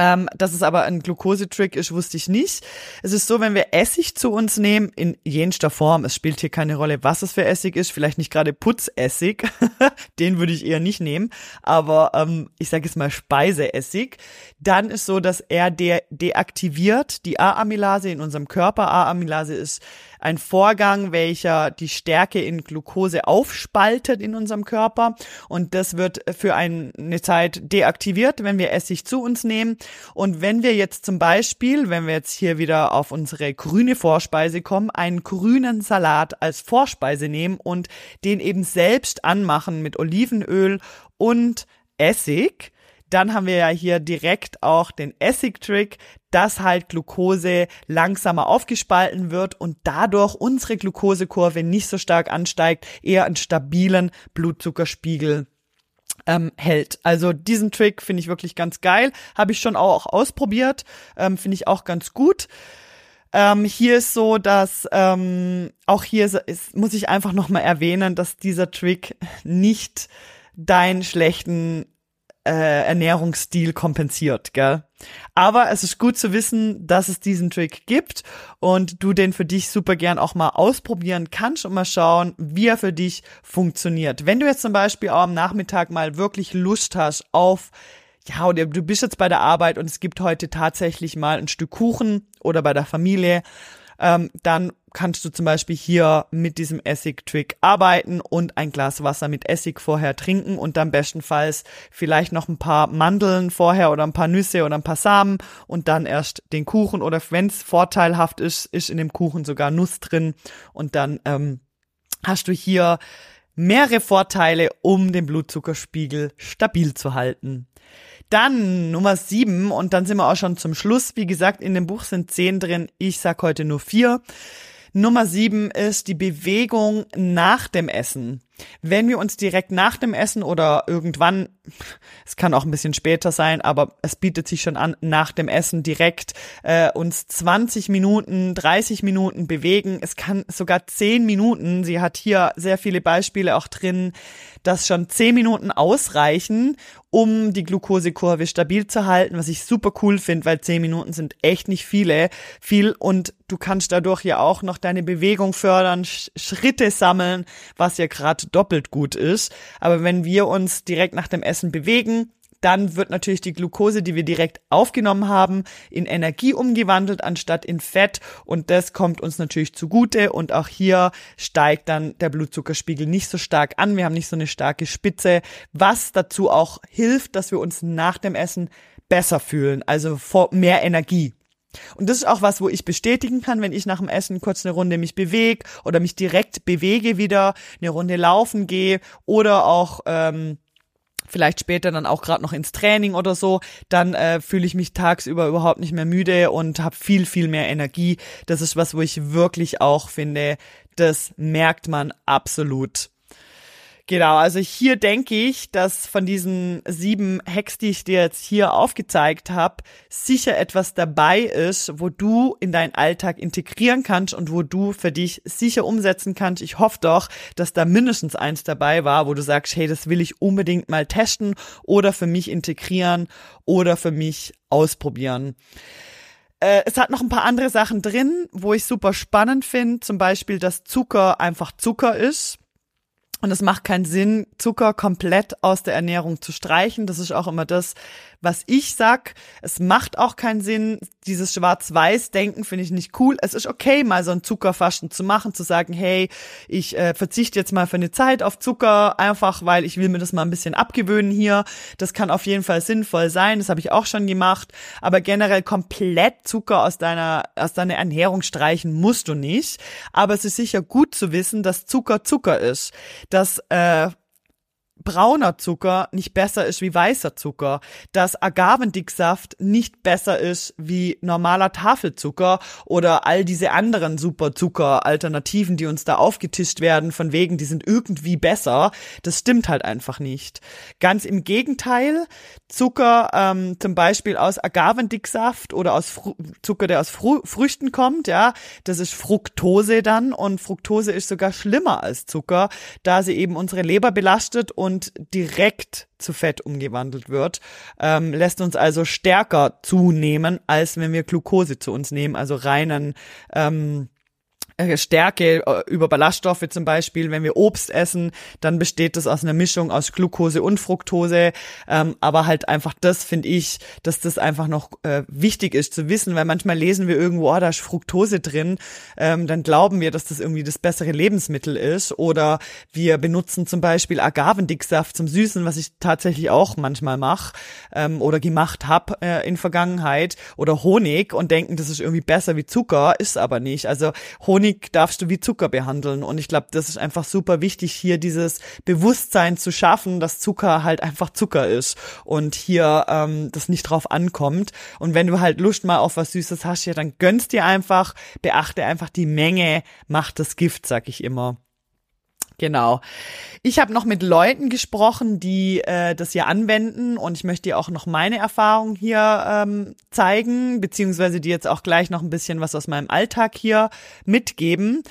Ähm, dass es aber ein Glukosetrick ist, wusste ich nicht. Es ist so, wenn wir Essig zu uns nehmen, in jenster Form, es spielt hier keine Rolle, was es für Essig ist, vielleicht nicht gerade Putzessig, den würde ich eher nicht nehmen, aber ähm, ich sage jetzt mal Speiseessig, dann ist so, dass er de deaktiviert die A-Amylase in unserem Körper. A-Amylase ist ein Vorgang, welcher die Stärke in Glucose aufspaltet in unserem Körper und das wird für eine Zeit deaktiviert, wenn wir Essig zu uns nehmen. Und wenn wir jetzt zum Beispiel, wenn wir jetzt hier wieder auf unsere grüne Vorspeise kommen, einen grünen Salat als Vorspeise nehmen und den eben selbst anmachen mit Olivenöl und Essig, dann haben wir ja hier direkt auch den Essig-Trick, dass halt Glucose langsamer aufgespalten wird und dadurch unsere Glukosekurve nicht so stark ansteigt, eher einen stabilen Blutzuckerspiegel ähm, hält. Also diesen Trick finde ich wirklich ganz geil. Habe ich schon auch ausprobiert. Ähm, finde ich auch ganz gut. Ähm, hier ist so, dass ähm, auch hier ist, ist, muss ich einfach nochmal erwähnen, dass dieser Trick nicht deinen schlechten äh, Ernährungsstil kompensiert, gell? Aber es ist gut zu wissen, dass es diesen Trick gibt und du den für dich super gern auch mal ausprobieren kannst und mal schauen, wie er für dich funktioniert. Wenn du jetzt zum Beispiel auch am Nachmittag mal wirklich Lust hast auf ja, oder du bist jetzt bei der Arbeit und es gibt heute tatsächlich mal ein Stück Kuchen oder bei der Familie ähm, dann kannst du zum Beispiel hier mit diesem Essig-Trick arbeiten und ein Glas Wasser mit Essig vorher trinken und dann bestenfalls vielleicht noch ein paar Mandeln vorher oder ein paar Nüsse oder ein paar Samen und dann erst den Kuchen oder wenn es vorteilhaft ist, ist in dem Kuchen sogar Nuss drin und dann ähm, hast du hier mehrere Vorteile, um den Blutzuckerspiegel stabil zu halten. Dann Nummer sieben und dann sind wir auch schon zum Schluss. Wie gesagt, in dem Buch sind zehn drin. Ich sag heute nur vier. Nummer sieben ist die Bewegung nach dem Essen. Wenn wir uns direkt nach dem Essen oder irgendwann, es kann auch ein bisschen später sein, aber es bietet sich schon an, nach dem Essen direkt äh, uns 20 Minuten, 30 Minuten bewegen. Es kann sogar 10 Minuten. Sie hat hier sehr viele Beispiele auch drin, dass schon 10 Minuten ausreichen, um die Glukosekurve stabil zu halten, was ich super cool finde, weil 10 Minuten sind echt nicht viele, viel und du kannst dadurch ja auch noch deine Bewegung fördern, Schritte sammeln, was ja gerade doppelt gut ist. Aber wenn wir uns direkt nach dem Essen bewegen, dann wird natürlich die Glucose, die wir direkt aufgenommen haben, in Energie umgewandelt anstatt in Fett und das kommt uns natürlich zugute und auch hier steigt dann der Blutzuckerspiegel nicht so stark an, wir haben nicht so eine starke Spitze, was dazu auch hilft, dass wir uns nach dem Essen besser fühlen, also mehr Energie. Und das ist auch was, wo ich bestätigen kann, wenn ich nach dem Essen kurz eine Runde mich bewege oder mich direkt bewege wieder, eine Runde laufen gehe oder auch ähm, vielleicht später dann auch gerade noch ins Training oder so, dann äh, fühle ich mich tagsüber überhaupt nicht mehr müde und habe viel, viel mehr Energie. Das ist was, wo ich wirklich auch finde, das merkt man absolut. Genau, also hier denke ich, dass von diesen sieben Hacks, die ich dir jetzt hier aufgezeigt habe, sicher etwas dabei ist, wo du in deinen Alltag integrieren kannst und wo du für dich sicher umsetzen kannst. Ich hoffe doch, dass da mindestens eins dabei war, wo du sagst, hey, das will ich unbedingt mal testen oder für mich integrieren oder für mich ausprobieren äh, es hat noch ein paar andere Sachen drin, wo ich super spannend finde. Zum Beispiel, dass Zucker einfach Zucker ist. Und es macht keinen Sinn, Zucker komplett aus der Ernährung zu streichen. Das ist auch immer das, was ich sag. Es macht auch keinen Sinn. Dieses Schwarz-Weiß-Denken finde ich nicht cool. Es ist okay, mal so ein Zuckerfasten zu machen, zu sagen, hey, ich äh, verzichte jetzt mal für eine Zeit auf Zucker, einfach weil ich will mir das mal ein bisschen abgewöhnen hier. Das kann auf jeden Fall sinnvoll sein. Das habe ich auch schon gemacht. Aber generell komplett Zucker aus deiner, aus deiner Ernährung streichen musst du nicht. Aber es ist sicher gut zu wissen, dass Zucker Zucker ist. Dass äh, brauner Zucker nicht besser ist wie weißer Zucker, dass Agavendicksaft nicht besser ist wie normaler Tafelzucker oder all diese anderen Superzucker-Alternativen, die uns da aufgetischt werden, von wegen, die sind irgendwie besser. Das stimmt halt einfach nicht. Ganz im Gegenteil, Zucker ähm, zum Beispiel aus Agavendicksaft oder aus Fru Zucker, der aus Fru Früchten kommt, ja, das ist Fructose dann und Fructose ist sogar schlimmer als Zucker, da sie eben unsere Leber belastet und und direkt zu Fett umgewandelt wird, ähm, lässt uns also stärker zunehmen, als wenn wir Glucose zu uns nehmen, also reinen ähm, äh, Stärke äh, über Ballaststoffe zum Beispiel. Wenn wir Obst essen, dann besteht das aus einer Mischung aus Glucose und Fructose. Ähm, aber halt einfach das finde ich, dass das einfach noch äh, wichtig ist zu wissen, weil manchmal lesen wir irgendwo, oh, da ist Fructose drin, ähm, dann glauben wir, dass das irgendwie das bessere Lebensmittel ist. Oder wir benutzen zum Beispiel Agavendicksaft zum Süßen, was ich tatsächlich auch manchmal mache ähm, oder gemacht habe äh, in Vergangenheit. Oder Honig und denken, das ist irgendwie besser wie Zucker, ist aber nicht. Also Honig Honig darfst du wie Zucker behandeln. Und ich glaube, das ist einfach super wichtig, hier dieses Bewusstsein zu schaffen, dass Zucker halt einfach Zucker ist und hier ähm, das nicht drauf ankommt. Und wenn du halt Lust mal auf was Süßes hast, ja, dann gönnst dir einfach, beachte einfach die Menge, macht das Gift, sag ich immer. Genau. Ich habe noch mit Leuten gesprochen, die äh, das hier anwenden und ich möchte dir auch noch meine Erfahrung hier ähm, zeigen, beziehungsweise dir jetzt auch gleich noch ein bisschen was aus meinem Alltag hier mitgeben.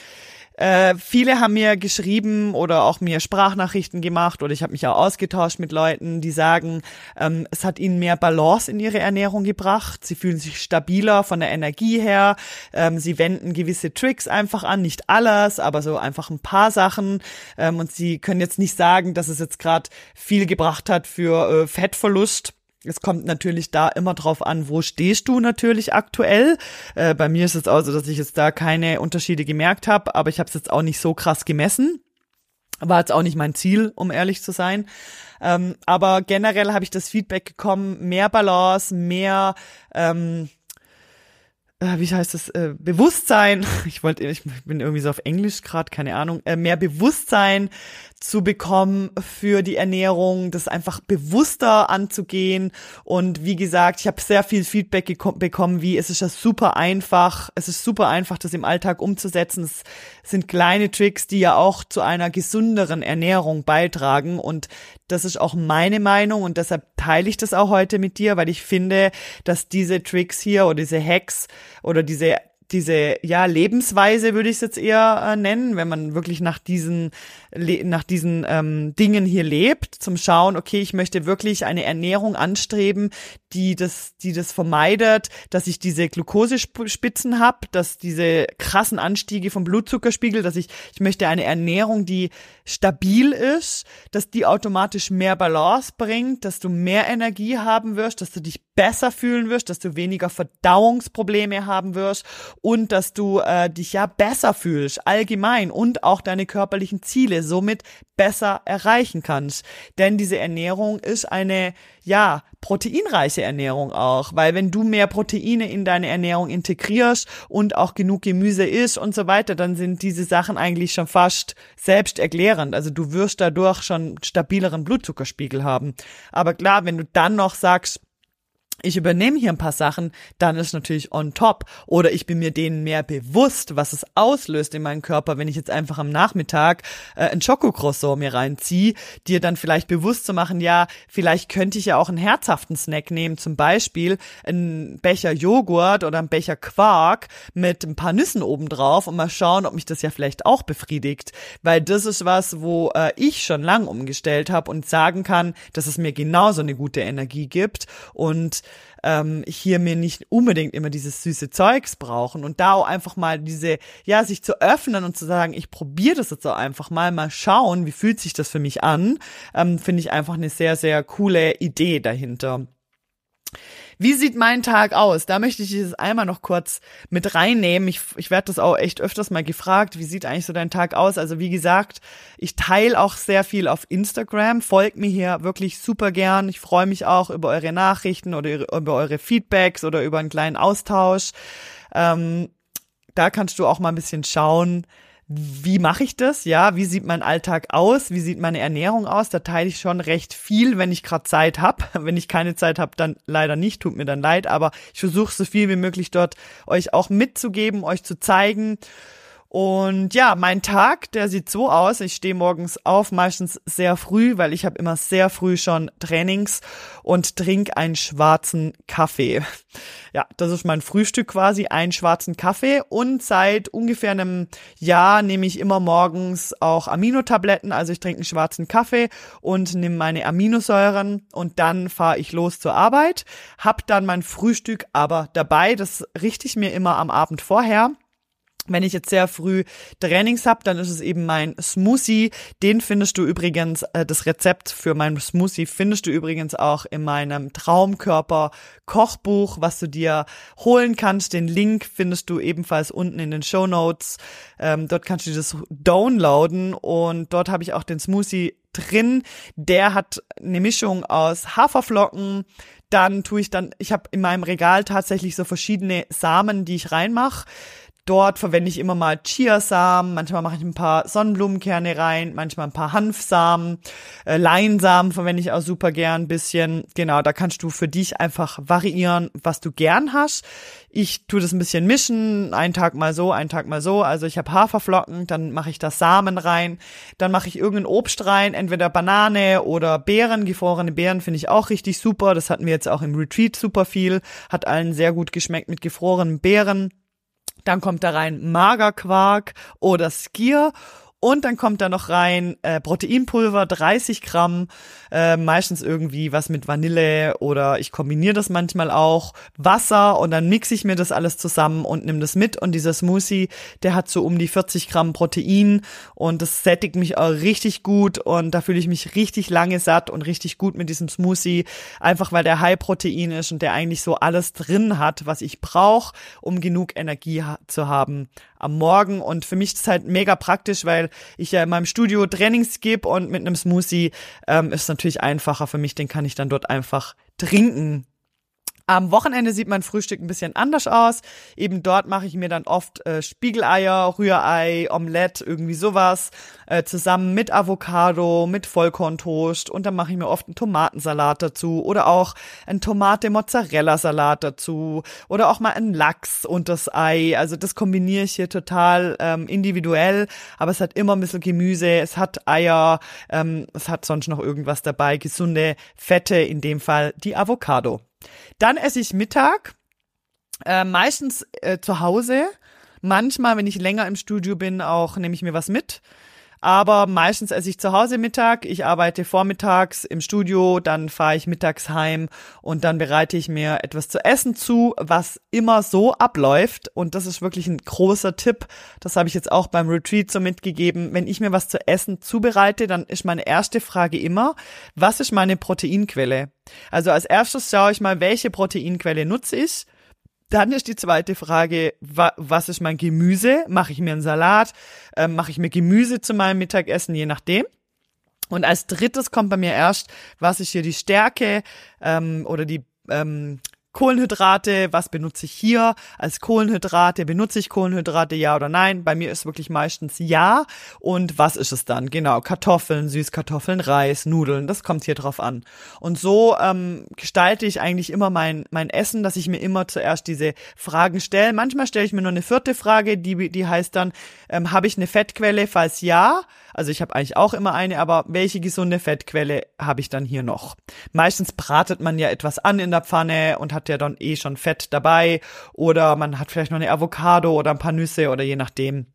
Äh, viele haben mir geschrieben oder auch mir Sprachnachrichten gemacht oder ich habe mich auch ausgetauscht mit Leuten, die sagen, ähm, es hat ihnen mehr Balance in ihre Ernährung gebracht. Sie fühlen sich stabiler von der Energie her. Ähm, sie wenden gewisse Tricks einfach an, nicht alles, aber so einfach ein paar Sachen. Ähm, und sie können jetzt nicht sagen, dass es jetzt gerade viel gebracht hat für äh, Fettverlust es kommt natürlich da immer drauf an, wo stehst du natürlich aktuell. Äh, bei mir ist es auch so, dass ich jetzt da keine Unterschiede gemerkt habe, aber ich habe es jetzt auch nicht so krass gemessen. War jetzt auch nicht mein Ziel, um ehrlich zu sein. Ähm, aber generell habe ich das Feedback bekommen, mehr Balance, mehr ähm, äh, wie heißt das, äh, Bewusstsein, ich wollte, ich bin irgendwie so auf Englisch gerade, keine Ahnung, äh, mehr Bewusstsein zu bekommen für die Ernährung, das einfach bewusster anzugehen. Und wie gesagt, ich habe sehr viel Feedback bekommen, wie es ist ja super einfach, es ist super einfach, das im Alltag umzusetzen. Es sind kleine Tricks, die ja auch zu einer gesünderen Ernährung beitragen. Und das ist auch meine Meinung und deshalb teile ich das auch heute mit dir, weil ich finde, dass diese Tricks hier oder diese Hacks oder diese diese ja Lebensweise würde ich es jetzt eher äh, nennen, wenn man wirklich nach diesen nach diesen ähm, Dingen hier lebt, zum Schauen, okay, ich möchte wirklich eine Ernährung anstreben, die das die das vermeidet, dass ich diese Glukosespitzen habe, dass diese krassen Anstiege vom Blutzuckerspiegel, dass ich ich möchte eine Ernährung, die stabil ist, dass die automatisch mehr Balance bringt, dass du mehr Energie haben wirst, dass du dich besser fühlen wirst, dass du weniger Verdauungsprobleme haben wirst und dass du äh, dich ja besser fühlst, allgemein und auch deine körperlichen Ziele somit besser erreichen kannst. Denn diese Ernährung ist eine, ja, proteinreiche Ernährung auch, weil wenn du mehr Proteine in deine Ernährung integrierst und auch genug Gemüse isst und so weiter, dann sind diese Sachen eigentlich schon fast selbsterklärend. Also du wirst dadurch schon stabileren Blutzuckerspiegel haben. Aber klar, wenn du dann noch sagst, ich übernehme hier ein paar Sachen, dann ist natürlich on top. Oder ich bin mir denen mehr bewusst, was es auslöst in meinem Körper, wenn ich jetzt einfach am Nachmittag äh, ein Schokocroissant mir reinziehe, dir dann vielleicht bewusst zu machen, ja, vielleicht könnte ich ja auch einen herzhaften Snack nehmen, zum Beispiel einen Becher Joghurt oder einen Becher Quark mit ein paar Nüssen obendrauf und mal schauen, ob mich das ja vielleicht auch befriedigt. Weil das ist was, wo äh, ich schon lang umgestellt habe und sagen kann, dass es mir genauso eine gute Energie gibt und ähm, hier mir nicht unbedingt immer dieses süße Zeugs brauchen und da auch einfach mal diese, ja, sich zu öffnen und zu sagen, ich probiere das jetzt auch einfach mal, mal schauen, wie fühlt sich das für mich an, ähm, finde ich einfach eine sehr, sehr coole Idee dahinter. Wie sieht mein Tag aus? Da möchte ich dieses einmal noch kurz mit reinnehmen. Ich, ich werde das auch echt öfters mal gefragt. Wie sieht eigentlich so dein Tag aus? Also wie gesagt, ich teile auch sehr viel auf Instagram. Folgt mir hier wirklich super gern. Ich freue mich auch über eure Nachrichten oder über eure Feedbacks oder über einen kleinen Austausch. Ähm, da kannst du auch mal ein bisschen schauen, wie mache ich das? Ja, wie sieht mein Alltag aus? Wie sieht meine Ernährung aus? Da teile ich schon recht viel, wenn ich gerade Zeit habe. Wenn ich keine Zeit habe, dann leider nicht, tut mir dann leid, aber ich versuche so viel wie möglich dort euch auch mitzugeben, euch zu zeigen. Und ja, mein Tag, der sieht so aus. Ich stehe morgens auf, meistens sehr früh, weil ich habe immer sehr früh schon Trainings und trinke einen schwarzen Kaffee. Ja, das ist mein Frühstück quasi, einen schwarzen Kaffee. Und seit ungefähr einem Jahr nehme ich immer morgens auch Aminotabletten. Also ich trinke einen schwarzen Kaffee und nehme meine Aminosäuren und dann fahre ich los zur Arbeit. Hab dann mein Frühstück aber dabei. Das richte ich mir immer am Abend vorher. Wenn ich jetzt sehr früh Trainings habe, dann ist es eben mein Smoothie. Den findest du übrigens, äh, das Rezept für meinen Smoothie findest du übrigens auch in meinem Traumkörper Kochbuch, was du dir holen kannst. Den Link findest du ebenfalls unten in den Show Notes. Ähm, dort kannst du das downloaden und dort habe ich auch den Smoothie drin. Der hat eine Mischung aus Haferflocken, dann tue ich dann, ich habe in meinem Regal tatsächlich so verschiedene Samen, die ich reinmache. Dort verwende ich immer mal Chiasamen, manchmal mache ich ein paar Sonnenblumenkerne rein, manchmal ein paar Hanfsamen, äh, Leinsamen verwende ich auch super gern ein bisschen. Genau, da kannst du für dich einfach variieren, was du gern hast. Ich tue das ein bisschen mischen, einen Tag mal so, einen Tag mal so. Also ich habe Haferflocken, dann mache ich da Samen rein, dann mache ich irgendein Obst rein, entweder Banane oder Beeren, gefrorene Beeren finde ich auch richtig super. Das hatten wir jetzt auch im Retreat super viel, hat allen sehr gut geschmeckt mit gefrorenen Beeren. Dann kommt da rein Magerquark oder Skier und dann kommt da noch rein äh, Proteinpulver, 30 Gramm, äh, meistens irgendwie was mit Vanille oder ich kombiniere das manchmal auch, Wasser und dann mixe ich mir das alles zusammen und nehme das mit. Und dieser Smoothie, der hat so um die 40 Gramm Protein und das sättigt mich auch richtig gut und da fühle ich mich richtig lange satt und richtig gut mit diesem Smoothie, einfach weil der High Protein ist und der eigentlich so alles drin hat, was ich brauche, um genug Energie ha zu haben am Morgen. Und für mich ist es halt mega praktisch, weil ich ja in meinem Studio Trainings gebe und mit einem Smoothie ähm, ist natürlich einfacher für mich, den kann ich dann dort einfach trinken. Am Wochenende sieht mein Frühstück ein bisschen anders aus. Eben dort mache ich mir dann oft äh, Spiegeleier, Rührei, Omelette, irgendwie sowas, äh, zusammen mit Avocado, mit Vollkorntoast und dann mache ich mir oft einen Tomatensalat dazu oder auch einen Tomate-Mozzarella-Salat dazu oder auch mal einen Lachs und das Ei. Also das kombiniere ich hier total ähm, individuell, aber es hat immer ein bisschen Gemüse, es hat Eier, ähm, es hat sonst noch irgendwas dabei, gesunde Fette, in dem Fall die Avocado. Dann esse ich Mittag, äh, meistens äh, zu Hause. Manchmal, wenn ich länger im Studio bin, auch nehme ich mir was mit. Aber meistens esse ich zu Hause Mittag. Ich arbeite vormittags im Studio, dann fahre ich mittags heim und dann bereite ich mir etwas zu essen zu, was immer so abläuft. Und das ist wirklich ein großer Tipp. Das habe ich jetzt auch beim Retreat so mitgegeben. Wenn ich mir was zu essen zubereite, dann ist meine erste Frage immer, was ist meine Proteinquelle? Also als erstes schaue ich mal, welche Proteinquelle nutze ich. Dann ist die zweite Frage, wa was ist mein Gemüse? Mache ich mir einen Salat? Ähm, Mache ich mir Gemüse zu meinem Mittagessen, je nachdem. Und als drittes kommt bei mir erst, was ist hier die Stärke ähm, oder die ähm, Kohlenhydrate, was benutze ich hier als Kohlenhydrate? Benutze ich Kohlenhydrate, ja oder nein? Bei mir ist wirklich meistens ja. Und was ist es dann? Genau, Kartoffeln, Süßkartoffeln, Reis, Nudeln, das kommt hier drauf an. Und so ähm, gestalte ich eigentlich immer mein, mein Essen, dass ich mir immer zuerst diese Fragen stelle. Manchmal stelle ich mir nur eine vierte Frage, die, die heißt dann, ähm, habe ich eine Fettquelle? Falls ja, also ich habe eigentlich auch immer eine, aber welche gesunde Fettquelle habe ich dann hier noch? Meistens bratet man ja etwas an in der Pfanne und hat ja dann eh schon Fett dabei oder man hat vielleicht noch eine Avocado oder ein paar Nüsse oder je nachdem.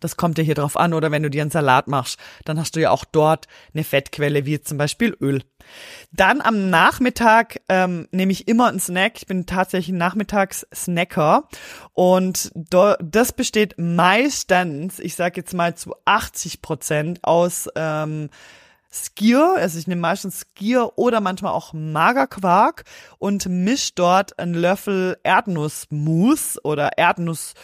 Das kommt ja hier drauf an. Oder wenn du dir einen Salat machst, dann hast du ja auch dort eine Fettquelle, wie zum Beispiel Öl. Dann am Nachmittag ähm, nehme ich immer einen Snack. Ich bin tatsächlich ein Nachmittags-Snacker. Und do, das besteht meistens, ich sage jetzt mal zu 80 Prozent aus ähm, Skier, also ich nehme meistens Skier oder manchmal auch Magerquark und misch dort einen Löffel Erdnussmus oder Erdnuss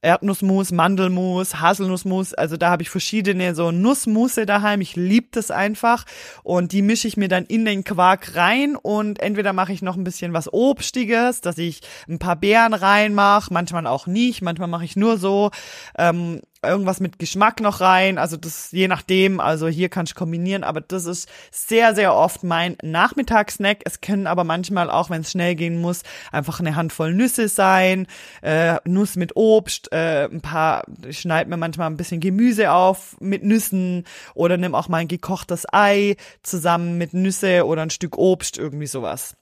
Erdnussmus, Mandelmus, Haselnussmus. Also da habe ich verschiedene so Nussmusse daheim. Ich liebe das einfach. Und die mische ich mir dann in den Quark rein. Und entweder mache ich noch ein bisschen was Obstiges, dass ich ein paar Beeren reinmache, manchmal auch nicht, manchmal mache ich nur so. Ähm, irgendwas mit Geschmack noch rein. Also das je nachdem. Also hier kann ich kombinieren, aber das ist sehr, sehr oft mein Nachmittagssnack. Es können aber manchmal auch, wenn es schnell gehen muss, einfach eine Handvoll Nüsse sein, äh, Nuss mit Obst, äh, ein paar, ich schneide mir manchmal ein bisschen Gemüse auf mit Nüssen oder nimm auch mal ein gekochtes Ei zusammen mit Nüsse oder ein Stück Obst, irgendwie sowas.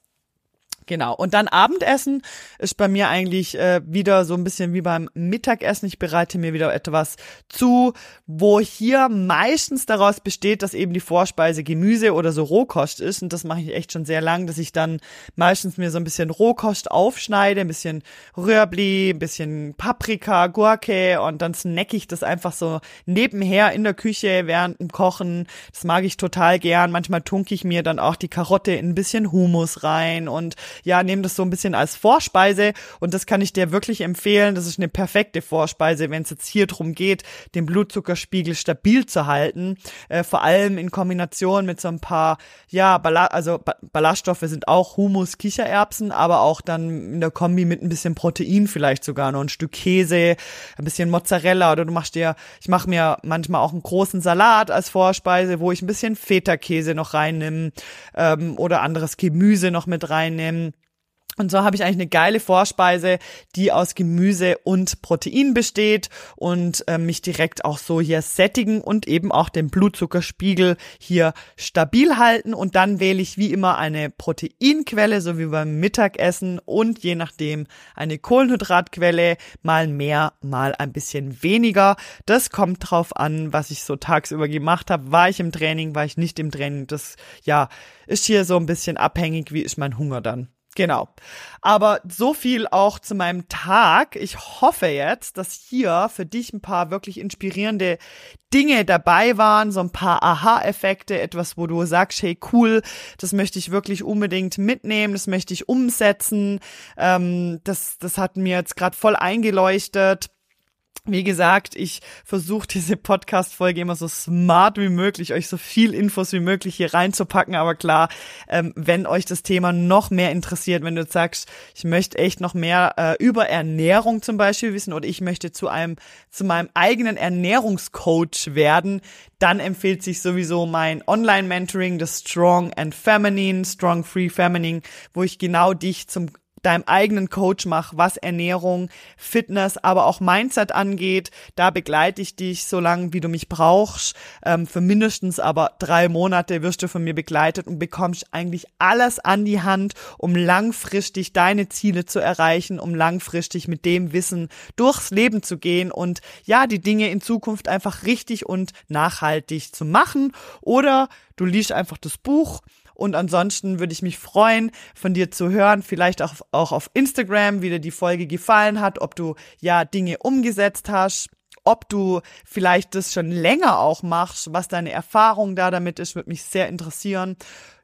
Genau. Und dann Abendessen ist bei mir eigentlich äh, wieder so ein bisschen wie beim Mittagessen. Ich bereite mir wieder etwas zu, wo hier meistens daraus besteht, dass eben die Vorspeise Gemüse oder so Rohkost ist. Und das mache ich echt schon sehr lang, dass ich dann meistens mir so ein bisschen Rohkost aufschneide, ein bisschen Rührbli, ein bisschen Paprika, Gurke und dann snack ich das einfach so nebenher in der Küche während dem Kochen. Das mag ich total gern. Manchmal tunke ich mir dann auch die Karotte in ein bisschen Humus rein und ja, nehme das so ein bisschen als Vorspeise und das kann ich dir wirklich empfehlen. Das ist eine perfekte Vorspeise, wenn es jetzt hier drum geht, den Blutzuckerspiegel stabil zu halten. Äh, vor allem in Kombination mit so ein paar, ja, Balla also ba Ballaststoffe sind auch Humus, Kichererbsen, aber auch dann in der Kombi mit ein bisschen Protein vielleicht sogar noch ein Stück Käse, ein bisschen Mozzarella oder du machst dir, ich mache mir manchmal auch einen großen Salat als Vorspeise, wo ich ein bisschen Feta-Käse noch reinnehme ähm, oder anderes Gemüse noch mit reinnehme und so habe ich eigentlich eine geile Vorspeise, die aus Gemüse und Protein besteht und äh, mich direkt auch so hier sättigen und eben auch den Blutzuckerspiegel hier stabil halten. Und dann wähle ich wie immer eine Proteinquelle, so wie beim Mittagessen und je nachdem eine Kohlenhydratquelle, mal mehr, mal ein bisschen weniger. Das kommt drauf an, was ich so tagsüber gemacht habe. War ich im Training, war ich nicht im Training? Das ja ist hier so ein bisschen abhängig, wie ist mein Hunger dann. Genau. Aber so viel auch zu meinem Tag. Ich hoffe jetzt, dass hier für dich ein paar wirklich inspirierende Dinge dabei waren, so ein paar Aha-Effekte, etwas, wo du sagst, hey cool, das möchte ich wirklich unbedingt mitnehmen, das möchte ich umsetzen. Ähm, das, das hat mir jetzt gerade voll eingeleuchtet. Wie gesagt, ich versuche diese Podcast-Folge immer so smart wie möglich, euch so viel Infos wie möglich hier reinzupacken. Aber klar, ähm, wenn euch das Thema noch mehr interessiert, wenn du sagst, ich möchte echt noch mehr äh, über Ernährung zum Beispiel wissen oder ich möchte zu einem, zu meinem eigenen Ernährungscoach werden, dann empfiehlt sich sowieso mein Online-Mentoring, das Strong and Feminine, Strong Free Feminine, wo ich genau dich zum deinem eigenen Coach mach, was Ernährung, Fitness, aber auch Mindset angeht. Da begleite ich dich so lange, wie du mich brauchst. Ähm, für mindestens aber drei Monate wirst du von mir begleitet und bekommst eigentlich alles an die Hand, um langfristig deine Ziele zu erreichen, um langfristig mit dem Wissen durchs Leben zu gehen und ja, die Dinge in Zukunft einfach richtig und nachhaltig zu machen. Oder du liest einfach das Buch und ansonsten würde ich mich freuen, von dir zu hören, vielleicht auch, auch auf Instagram, wie dir die Folge gefallen hat, ob du ja Dinge umgesetzt hast ob du vielleicht das schon länger auch machst, was deine Erfahrung da damit ist, würde mich sehr interessieren.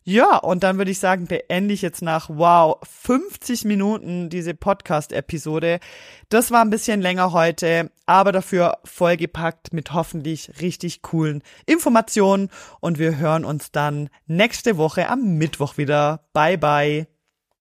Ja, und dann würde ich sagen, beende ich jetzt nach, wow, 50 Minuten diese Podcast-Episode. Das war ein bisschen länger heute, aber dafür vollgepackt mit hoffentlich richtig coolen Informationen. Und wir hören uns dann nächste Woche am Mittwoch wieder. Bye, bye.